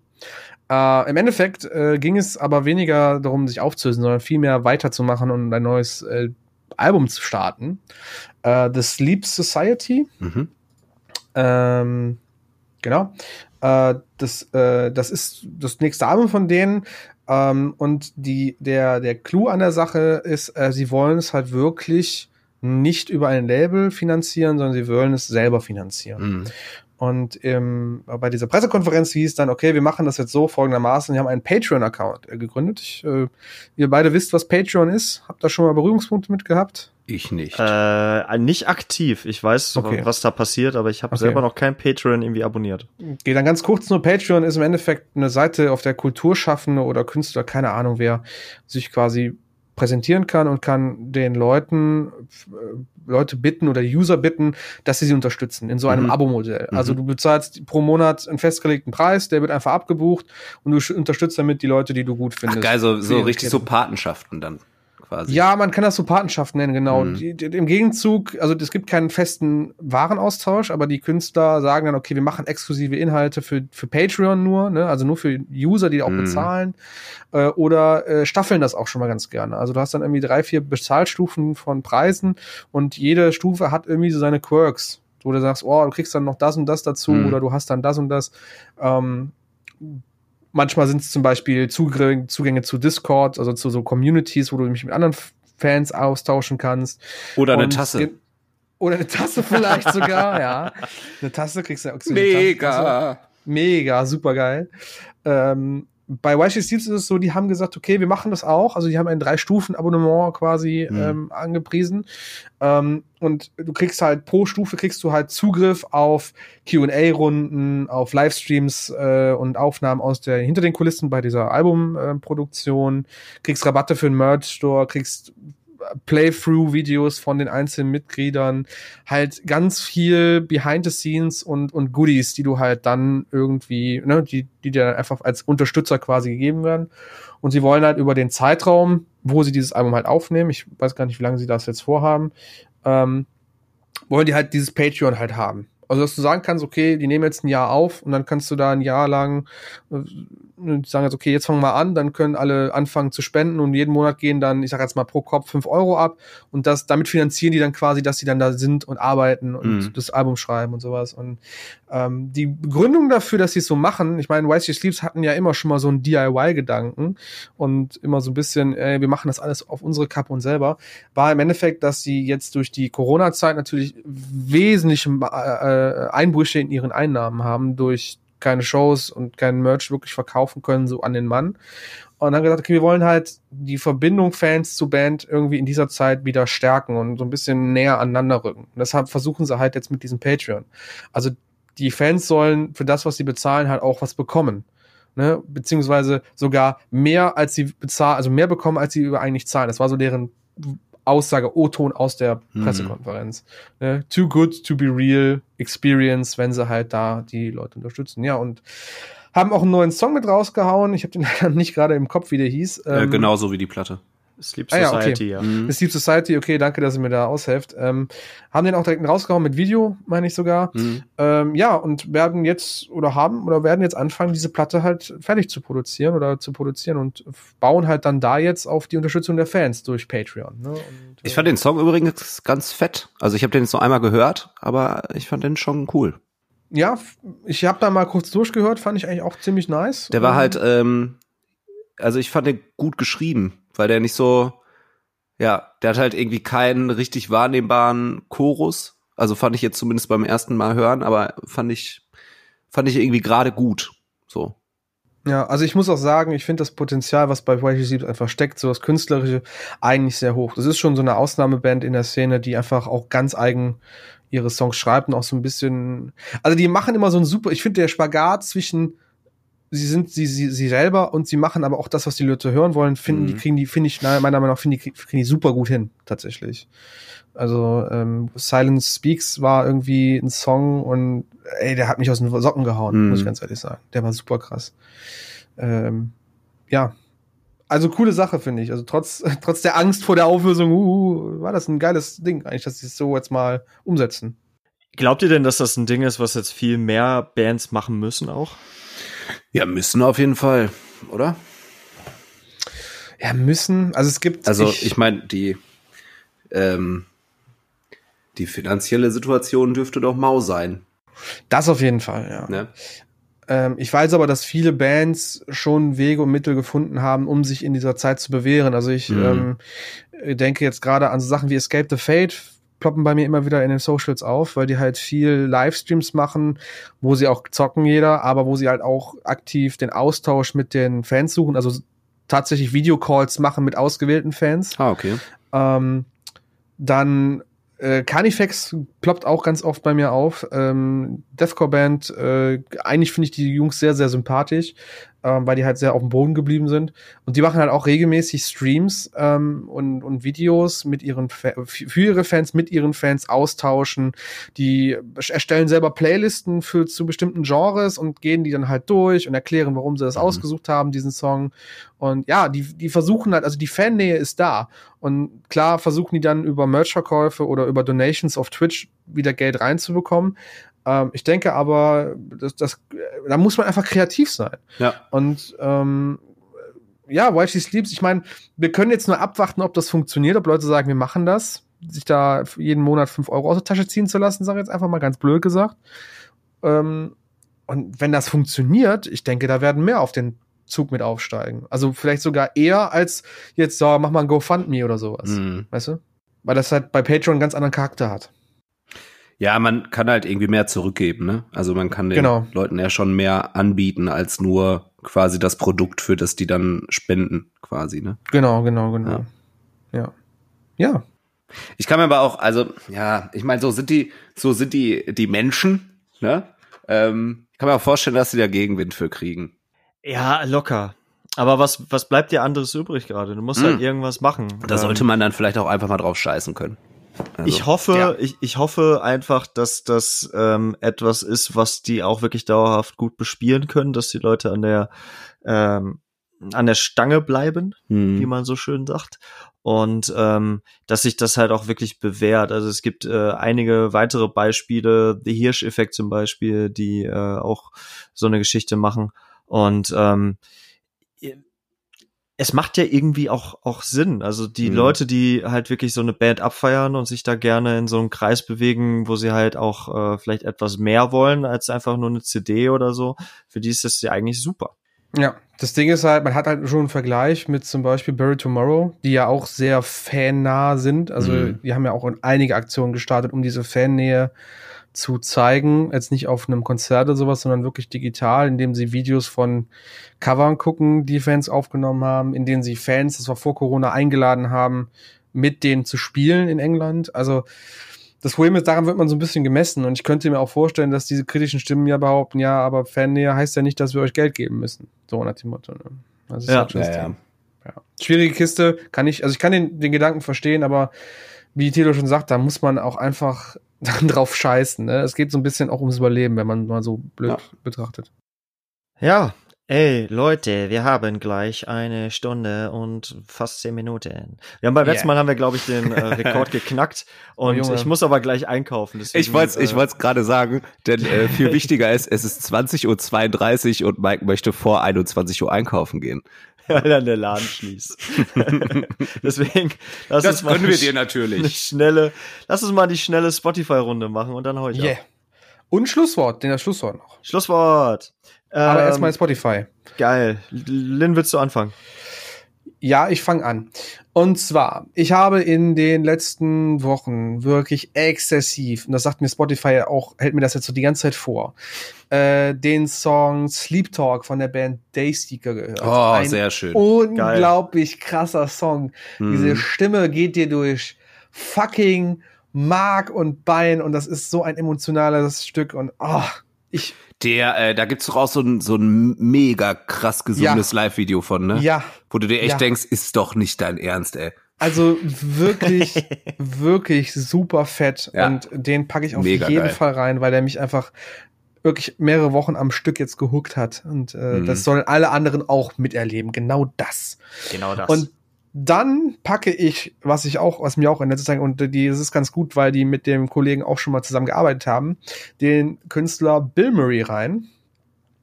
Äh, Im Endeffekt äh, ging es aber weniger darum, sich aufzulösen, sondern vielmehr weiterzumachen und ein neues äh, Album zu starten. Äh, The Sleep Society. Mhm. Ähm, genau. Äh, das, äh, das ist das nächste Album von denen. Ähm, und die, der, der Clou an der Sache ist, sie wollen es halt wirklich nicht über ein Label finanzieren, sondern sie wollen es selber finanzieren. Mhm. Und ähm, bei dieser Pressekonferenz hieß dann, okay, wir machen das jetzt so folgendermaßen, wir haben einen Patreon-Account äh, gegründet. Ich, äh, ihr beide wisst, was Patreon ist. Habt da schon mal Berührungspunkte mit gehabt? Ich nicht. Äh, nicht aktiv. Ich weiß, Okay. was da passiert, aber ich habe Okay. selber noch kein Patreon irgendwie abonniert. Okay, dann ganz kurz nur Patreon ist im Endeffekt eine Seite, auf der Kulturschaffende oder Künstler, keine Ahnung wer, sich quasi präsentieren kann und kann den Leuten, äh, Leute bitten oder User bitten, dass sie sie unterstützen in so einem Mhm. Abo-Modell. Also Mhm. du bezahlst pro Monat einen festgelegten Preis, der wird einfach abgebucht und du unterstützt damit die Leute, die du gut Ach findest. geil, so, so richtig so Patenschaften dann quasi. Ja, man kann das so Patenschaft nennen, genau. Mhm. Die, die, Im Gegenzug, also es gibt keinen festen Warenaustausch, aber die Künstler sagen dann, okay, wir machen exklusive Inhalte für, für Patreon nur, ne? also nur für User, die auch Mhm. bezahlen, äh, oder äh, staffeln das auch schon mal ganz gerne. Also du hast dann irgendwie drei, vier Bezahlstufen von Preisen und jede Stufe hat irgendwie so seine Quirks. Wo du sagst, oh, du kriegst dann noch das und das dazu Mhm. oder du hast dann das und das. Ähm, manchmal sind es zum Beispiel Zugänge, Zugänge zu Discord, also zu so Communities, wo du mich mit anderen Fans austauschen kannst. Oder eine Und Tasse. ge- Oder eine Tasse vielleicht [LAUGHS] sogar, ja. Eine Tasse kriegst du auch. Mega. Mega, super geil. Ähm, bei YC Steels ist es so, die haben gesagt, okay, wir machen das auch. Also die haben ein Drei-Stufen-Abonnement quasi Mhm. ähm, angepriesen. Ähm, und du kriegst halt pro Stufe kriegst du halt Zugriff auf QA-Runden, auf Livestreams äh, und Aufnahmen aus der hinter den Kulissen bei dieser Albumproduktion, kriegst Rabatte für den Merch-Store, kriegst Playthrough-Videos von den einzelnen Mitgliedern, halt ganz viel Behind the Scenes und, und Goodies, die du halt dann irgendwie, ne, die, die dir einfach als Unterstützer quasi gegeben werden. Und sie wollen halt über den Zeitraum, wo sie dieses Album halt aufnehmen, ich weiß gar nicht, wie lange sie das jetzt vorhaben, ähm, wollen die halt dieses Patreon halt haben. Also, dass du sagen kannst, okay, die nehmen jetzt ein Jahr auf und dann kannst du da ein Jahr lang äh, die sagen jetzt, okay, jetzt fangen wir an, dann können alle anfangen zu spenden und jeden Monat gehen dann, ich sag jetzt mal pro Kopf fünf Euro ab und das, damit finanzieren die dann quasi, dass sie dann da sind und arbeiten und Mhm. das Album schreiben und sowas. Und ähm, die Begründung dafür, dass sie es so machen, ich meine, YC Sleeps hatten ja immer schon mal so einen DIY-Gedanken und immer so ein bisschen, ey, wir machen das alles auf unsere Kappe und selber, war im Endeffekt, dass sie jetzt durch die Corona-Zeit natürlich wesentliche äh, Einbrüche in ihren Einnahmen haben durch keine Shows und keinen Merch wirklich verkaufen können, so an den Mann. Und dann gesagt, okay, wir wollen halt die Verbindung Fans zu Band irgendwie in dieser Zeit wieder stärken und so ein bisschen näher aneinander rücken. Und deshalb versuchen sie halt jetzt mit diesem Patreon. Also die Fans sollen für das, was sie bezahlen, halt auch was bekommen. Ne? Beziehungsweise sogar mehr als sie bezahlen, also mehr bekommen, als sie über eigentlich zahlen. Das war so deren Aussage, O-Ton aus der Mhm. Pressekonferenz. Ne? Too good to be real experience, wenn sie halt da die Leute unterstützen. Ja, und haben auch einen neuen Song mit rausgehauen. Ich habe den [LAUGHS] nicht gerade im Kopf, wie der hieß. Äh, Ähm, genauso wie die Platte. Sleep Ah ja, okay. Society, ja. Mhm. The Sleep Society, okay, danke, dass ihr mir da aushelft. Ähm, haben den auch direkt rausgehauen mit Video, meine ich sogar. Mhm. Ähm, ja, und werden jetzt oder haben oder werden jetzt anfangen, diese Platte halt fertig zu produzieren oder zu produzieren und bauen halt dann da jetzt auf die Unterstützung der Fans durch Patreon. Ne? Und, Ich fand den Song übrigens ganz fett. Also ich habe den jetzt noch einmal gehört, aber ich fand den schon cool. ja, ich habe da mal kurz durchgehört, fand ich eigentlich auch ziemlich nice. Der war Ähm, halt, ähm, also ich fand den gut geschrieben, weil der nicht so, ja, der hat halt irgendwie keinen richtig wahrnehmbaren Chorus. Also fand ich jetzt zumindest beim ersten Mal hören, aber fand ich, fand ich irgendwie gerade gut. So. Ja, also ich muss auch sagen, ich finde das Potenzial, was bei White Sleeps einfach steckt, so das Künstlerische, eigentlich sehr hoch. Das ist schon so eine Ausnahmeband in der Szene, die einfach auch ganz eigen ihre Songs schreibt und auch so ein bisschen. Also die machen immer so ein super, ich finde der Spagat zwischen sie sind sie, sie, sie selber und sie machen aber auch das, was die Leute hören wollen, finden, mhm. die kriegen die, finde ich, meiner Meinung nach, finde die, kriegen die super gut hin, tatsächlich. Also ähm, Silence Speaks war irgendwie ein Song und ey, der hat mich aus den Socken gehauen, mhm. muss ich ganz ehrlich sagen. Der war super krass. Ähm, ja. Also coole Sache, finde ich. Also trotz, [LAUGHS] trotz der Angst vor der Auflösung, uh, war das ein geiles Ding eigentlich, dass sie es so jetzt mal umsetzen. Glaubt ihr denn, dass das ein Ding ist, was jetzt viel mehr Bands machen müssen auch? Ja, müssen auf jeden Fall, oder? Ja, müssen. Also es gibt. Also ich, ich meine, die ähm, die finanzielle Situation dürfte doch mau sein. Das auf jeden Fall, ja. Ne? Ähm, ich weiß aber, dass viele Bands schon Wege und Mittel gefunden haben, um sich in dieser Zeit zu bewähren. Also ich mhm. ähm, denke jetzt gerade an so Sachen wie Escape the Fate, ploppen bei mir immer wieder in den Socials auf, weil die halt viel Livestreams machen, wo sie auch zocken jeder, aber wo sie halt auch aktiv den Austausch mit den Fans suchen, also tatsächlich Videocalls machen mit ausgewählten Fans. Ah, okay. Ähm, dann äh, Carnifex ploppt auch ganz oft bei mir auf. Ähm, Deathcore Band, äh, eigentlich finde ich die Jungs sehr, sehr sympathisch ähm, weil die halt sehr auf dem Boden geblieben sind. Und die machen halt auch regelmäßig Streams ähm, und, und Videos mit ihren Fa für ihre Fans, mit ihren Fans austauschen. Die erstellen selber Playlisten für zu bestimmten Genres und gehen die dann halt durch und erklären, warum sie das mhm. ausgesucht haben, diesen Song. Und ja, die, die versuchen halt, also die Fannähe ist da. Und klar versuchen die dann über Merch-Verkäufe oder über Donations auf Twitch wieder Geld reinzubekommen. Ähm, ich denke aber, das, das, da muss man einfach kreativ sein. Ja. Und ähm, ja, While She Sleeps, ich meine, wir können jetzt nur abwarten, ob das funktioniert, ob Leute sagen, wir machen das, sich da jeden Monat fünf Euro aus der Tasche ziehen zu lassen, sage ich jetzt einfach mal ganz blöd gesagt. Ähm, und wenn das funktioniert, ich denke, da werden mehr auf den Zug mit aufsteigen. Also vielleicht sogar eher als jetzt, so, mach mal ein GoFundMe oder sowas. Mhm. Weißt du? Weil das halt bei Patreon einen ganz anderen Charakter hat. Ja, man kann halt irgendwie mehr zurückgeben, ne? Also man kann den genau. Leuten ja schon mehr anbieten als nur quasi das Produkt, für das die dann spenden, quasi, ne? Genau, genau, genau. Ja. Ja. ja. Ich kann mir aber auch, also, ja, ich meine, so sind die, so sind die, die Menschen, ne? Ähm, ich kann mir auch vorstellen, dass sie da Gegenwind für kriegen. Ja, locker. Aber was, was bleibt dir anderes übrig gerade? Du musst hm. halt irgendwas machen. Da ähm, sollte man dann vielleicht auch einfach mal drauf scheißen können. Also, ich hoffe, ja. ich, ich hoffe einfach, dass das ähm, etwas ist, was die auch wirklich dauerhaft gut bespielen können, dass die Leute an der ähm, an der Stange bleiben, hm. wie man so schön sagt. Und ähm, dass sich das halt auch wirklich bewährt. Also es gibt äh, einige weitere Beispiele, The Hirsch-Effekt zum Beispiel, die äh, auch so eine Geschichte machen. Und ähm, es macht ja irgendwie auch, auch Sinn. Also die mhm. Leute, die halt wirklich so eine Band abfeiern und sich da gerne in so einem Kreis bewegen, wo sie halt auch äh, vielleicht etwas mehr wollen als einfach nur eine CD oder so, für die ist das ja eigentlich super. Ja, das Ding ist halt, man hat halt schon einen Vergleich mit zum Beispiel Bury Tomorrow, die ja auch sehr fannah sind. Also mhm. die haben ja auch einige Aktionen gestartet, um diese Fannähe zu zeigen, jetzt nicht auf einem Konzert oder sowas, sondern wirklich digital, indem sie Videos von Covern gucken, die Fans aufgenommen haben, in denen sie Fans, das war vor Corona, eingeladen haben, mit denen zu spielen in England. Also das Problem ist, daran wird man so ein bisschen gemessen und ich könnte mir auch vorstellen, dass diese kritischen Stimmen ja behaupten, ja, aber Fannähe heißt ja nicht, dass wir euch Geld geben müssen. So nach dem Motto. Ne? Das ist ja, ja, ja. ja. Schwierige Kiste, kann ich, also ich kann den, den Gedanken verstehen, aber wie Tilo schon sagt, da muss man auch einfach [LAUGHS] dann drauf scheißen. Ne? Es geht so ein bisschen auch ums Überleben, wenn man mal so blöd ja. betrachtet. Ja, ey Leute, wir haben gleich eine Stunde und fast zehn Minuten. Wir haben beim yeah. letzten Mal haben wir glaube ich den äh, [LAUGHS] Rekord geknackt und oh, ich muss aber gleich einkaufen. Deswegen, ich wollte ich äh, gerade sagen, denn äh, [LAUGHS] viel wichtiger ist, es ist 20:32 Uhr und Mike möchte vor 21 Uhr einkaufen gehen. [LAUGHS] weil dann der Laden schließt. [LAUGHS] Deswegen, lass das uns mal können wir dir natürlich. Eine schnelle, lass uns mal die schnelle Spotify-Runde machen und dann heute. Yeah. Und Schlusswort, den das Schlusswort noch. Schlusswort. Aber ähm, erstmal Spotify. Geil. Lin, willst du anfangen? Ja, ich fange an. Und zwar, ich habe in den letzten Wochen wirklich exzessiv, und das sagt mir Spotify auch, hält mir das jetzt so die ganze Zeit vor, äh, den Song Sleep Talk von der Band Dayseeker gehört. Oh, Ein sehr schön. Unglaublich krasser Song. Mhm. Diese Stimme geht dir durch fucking Mark und Bein und das ist so ein emotionales Stück und oh, ich, Der, äh, da gibt's doch auch so ein, so ein mega krass gesundes Live-Video von, ne? ja, Wo du dir echt Ja. denkst, ist doch nicht dein Ernst, ey. Also wirklich, [LAUGHS] wirklich super fett. Ja. Und den packe ich auf Mega jeden geil. Fall rein, weil der mich einfach wirklich mehrere Wochen am Stück jetzt gehuckt hat. Und äh, Mhm. das sollen alle anderen auch miterleben. Genau das. Genau das. Und dann packe ich, was ich auch, was mir auch in letzter Zeit, und die, das ist ganz gut, weil die mit dem Kollegen auch schon mal zusammen gearbeitet haben, den Künstler Bill Murray rein.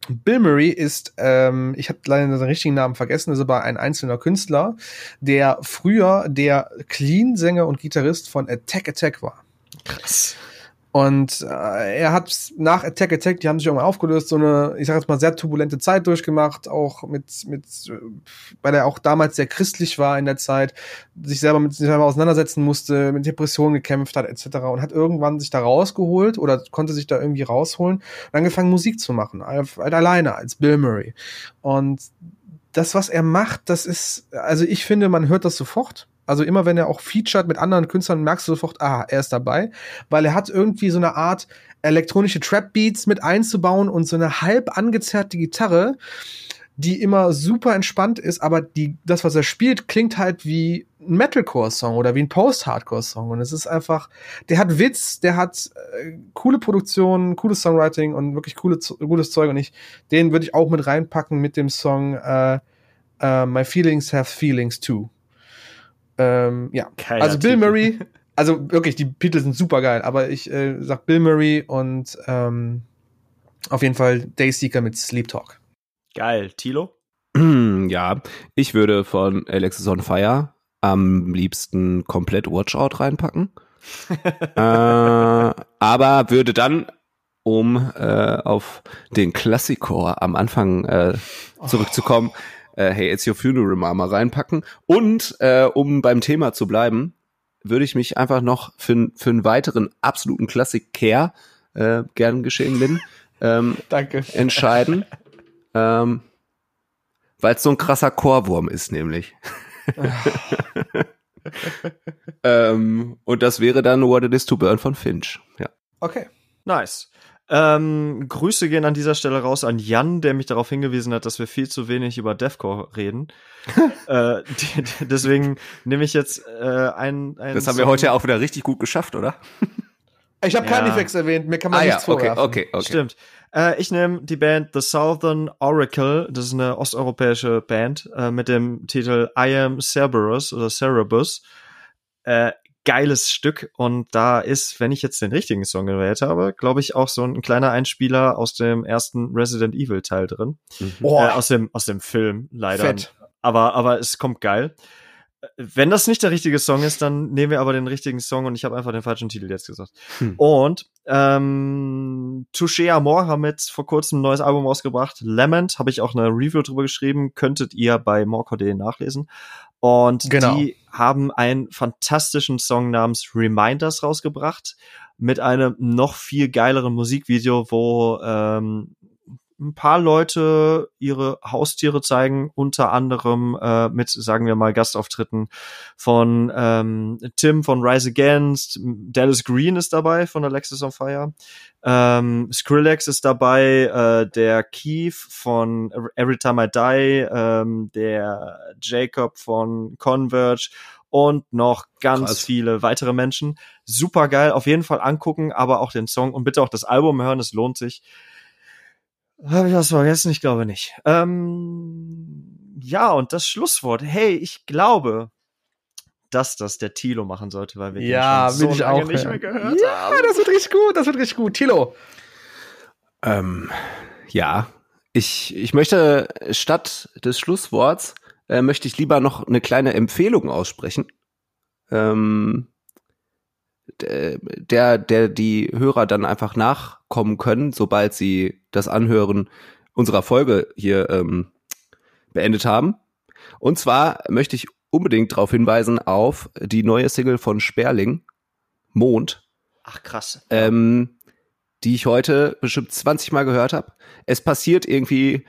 Bill Murray ist, ähm, ich habe leider den richtigen Namen vergessen, ist aber ein einzelner Künstler, der früher der Clean-Sänger und Gitarrist von Attack Attack war. krass. Und äh, er hat nach Attack Attack, die haben sich irgendwann aufgelöst, so eine, ich sag jetzt mal, sehr turbulente Zeit durchgemacht, auch mit, mit, weil er auch damals sehr christlich war in der Zeit, sich selber mit sich selber auseinandersetzen musste, mit Depressionen gekämpft hat, etc. und hat irgendwann sich da rausgeholt oder konnte sich da irgendwie rausholen und angefangen Musik zu machen, halt alleine als Bill Murray. Und das, was er macht, das ist, also ich finde, man hört das sofort. Also immer wenn er auch featured mit anderen Künstlern, merkst du sofort, ah, er ist dabei, weil er hat irgendwie so eine Art elektronische Trap-Beats mit einzubauen und so eine halb angezerrte Gitarre, die immer super entspannt ist, aber die, das, was er spielt, klingt halt wie ein Metalcore-Song oder wie ein Post-Hardcore-Song. Und es ist einfach, der hat Witz, der hat äh, coole Produktion, cooles Songwriting und wirklich coole, gutes Zeug. Und ich, den würde ich auch mit reinpacken mit dem Song äh, äh, My Feelings Have Feelings Too. Ähm, ja, Geiler also Bill. Murray, [LAUGHS] also wirklich, die Titel sind super geil, aber ich äh, sag Bill Murray und ähm, auf jeden Fall Dayseeker mit Sleep Talk. Geil. Tilo? [CLEARS THROAT] Ja, ich würde von Alexis on Fire am liebsten komplett Watchout reinpacken. [LAUGHS] äh, aber würde dann, um äh, auf den Klassikor am Anfang äh, zurückzukommen, äh, Hey, It's Your Funeral Mama reinpacken. Und äh, um beim Thema zu bleiben, würde ich mich einfach noch für, für einen weiteren absoluten Klassiker, äh, gern geschehen, Lynn, ähm, [LAUGHS] Danke. entscheiden. ähm, weil es so ein krasser Chorwurm ist, nämlich. [LAUGHS] [LAUGHS] ähm, und das wäre dann What It Is to Burn von Finch. Ja. Okay. Nice. Ähm, Grüße gehen an dieser Stelle raus an Jan, der mich darauf hingewiesen hat, dass wir viel zu wenig über Deathcore reden. [LAUGHS] äh, die, die, deswegen nehme ich jetzt äh, ein, ein Das haben wir heute ja auch wieder richtig gut geschafft, oder? Ich habe Ja. Carnifex erwähnt, mir kann man ah ja, nichts okay, vorwerfen. okay, okay. Stimmt. Äh, ich nehme die Band The Southern Oracle. Das ist eine osteuropäische Band äh, mit dem Titel I Am Cerberus oder Cerebus. Äh, geiles Stück und da ist, wenn ich jetzt den richtigen Song gewählt habe, glaube ich auch so ein kleiner Einspieler aus dem ersten Resident Evil Teil drin. Mhm. Boah, Äh, aus dem aus dem Film leider. fett. Aber aber es kommt geil. Wenn das nicht der richtige Song ist, dann nehmen wir aber den richtigen Song und ich habe einfach den falschen Titel jetzt gesagt. Hm. Und ähm, Touché Amor haben jetzt vor kurzem ein neues Album rausgebracht. Lament, habe ich auch eine Review drüber geschrieben, könntet ihr bei morco.de nachlesen. Und Genau. die haben einen fantastischen Song namens Reminders rausgebracht mit einem noch viel geileren Musikvideo, wo ähm, ein paar Leute ihre Haustiere zeigen, unter anderem äh, mit, sagen wir mal, Gastauftritten von ähm, Tim von Rise Against, Dallas Green ist dabei von Alexis on Fire, ähm, Skrillex ist dabei, äh, der Keith von Every Time I Die, ähm, der Jacob von Converge und noch ganz Krass. viele weitere Menschen. Super geil, auf jeden Fall angucken, aber auch den Song und bitte auch das Album hören, es lohnt sich. Habe ich was vergessen? Ich glaube nicht. Ähm, ja, und das Schlusswort. Hey, ich glaube, dass das der Tilo machen sollte, weil wir den Ja, schon will so ich lange auch nicht mehr gehört Ja, haben. das wird richtig gut, das wird richtig gut. Tilo. Ähm, ja, ich, ich möchte statt des Schlussworts äh, möchte ich lieber noch eine kleine Empfehlung aussprechen. Ähm, der, der die Hörer dann einfach nachkommen können, sobald sie das Anhören unserer Folge hier ähm, beendet haben. Und zwar möchte ich unbedingt darauf hinweisen auf die neue Single von Sperling, Mond. Ach krass. Ähm, die ich heute bestimmt 20 Mal gehört habe. Es passiert irgendwie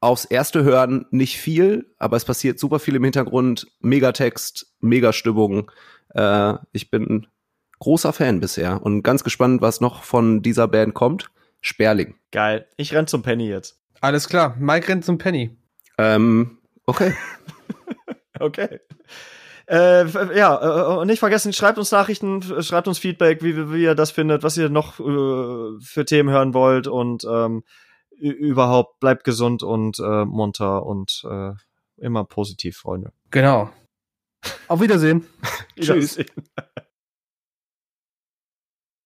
aufs erste Hören nicht viel, aber es passiert super viel im Hintergrund. Megatext, Megastimmung. Äh, ich bin großer Fan bisher und ganz gespannt, was noch von dieser Band kommt. Sperling. Geil. Ich renn zum Penny jetzt. Alles klar. Mike rennt zum Penny. Ähm, okay. [LAUGHS] okay. Äh, ja, äh, nicht vergessen, schreibt uns Nachrichten, schreibt uns Feedback, wie, wie ihr das findet, was ihr noch äh, für Themen hören wollt und ähm, überhaupt bleibt gesund und äh, munter und äh, immer positiv, Freunde. Genau. Auf Wiedersehen. [LAUGHS] Tschüss. [LAUGHS]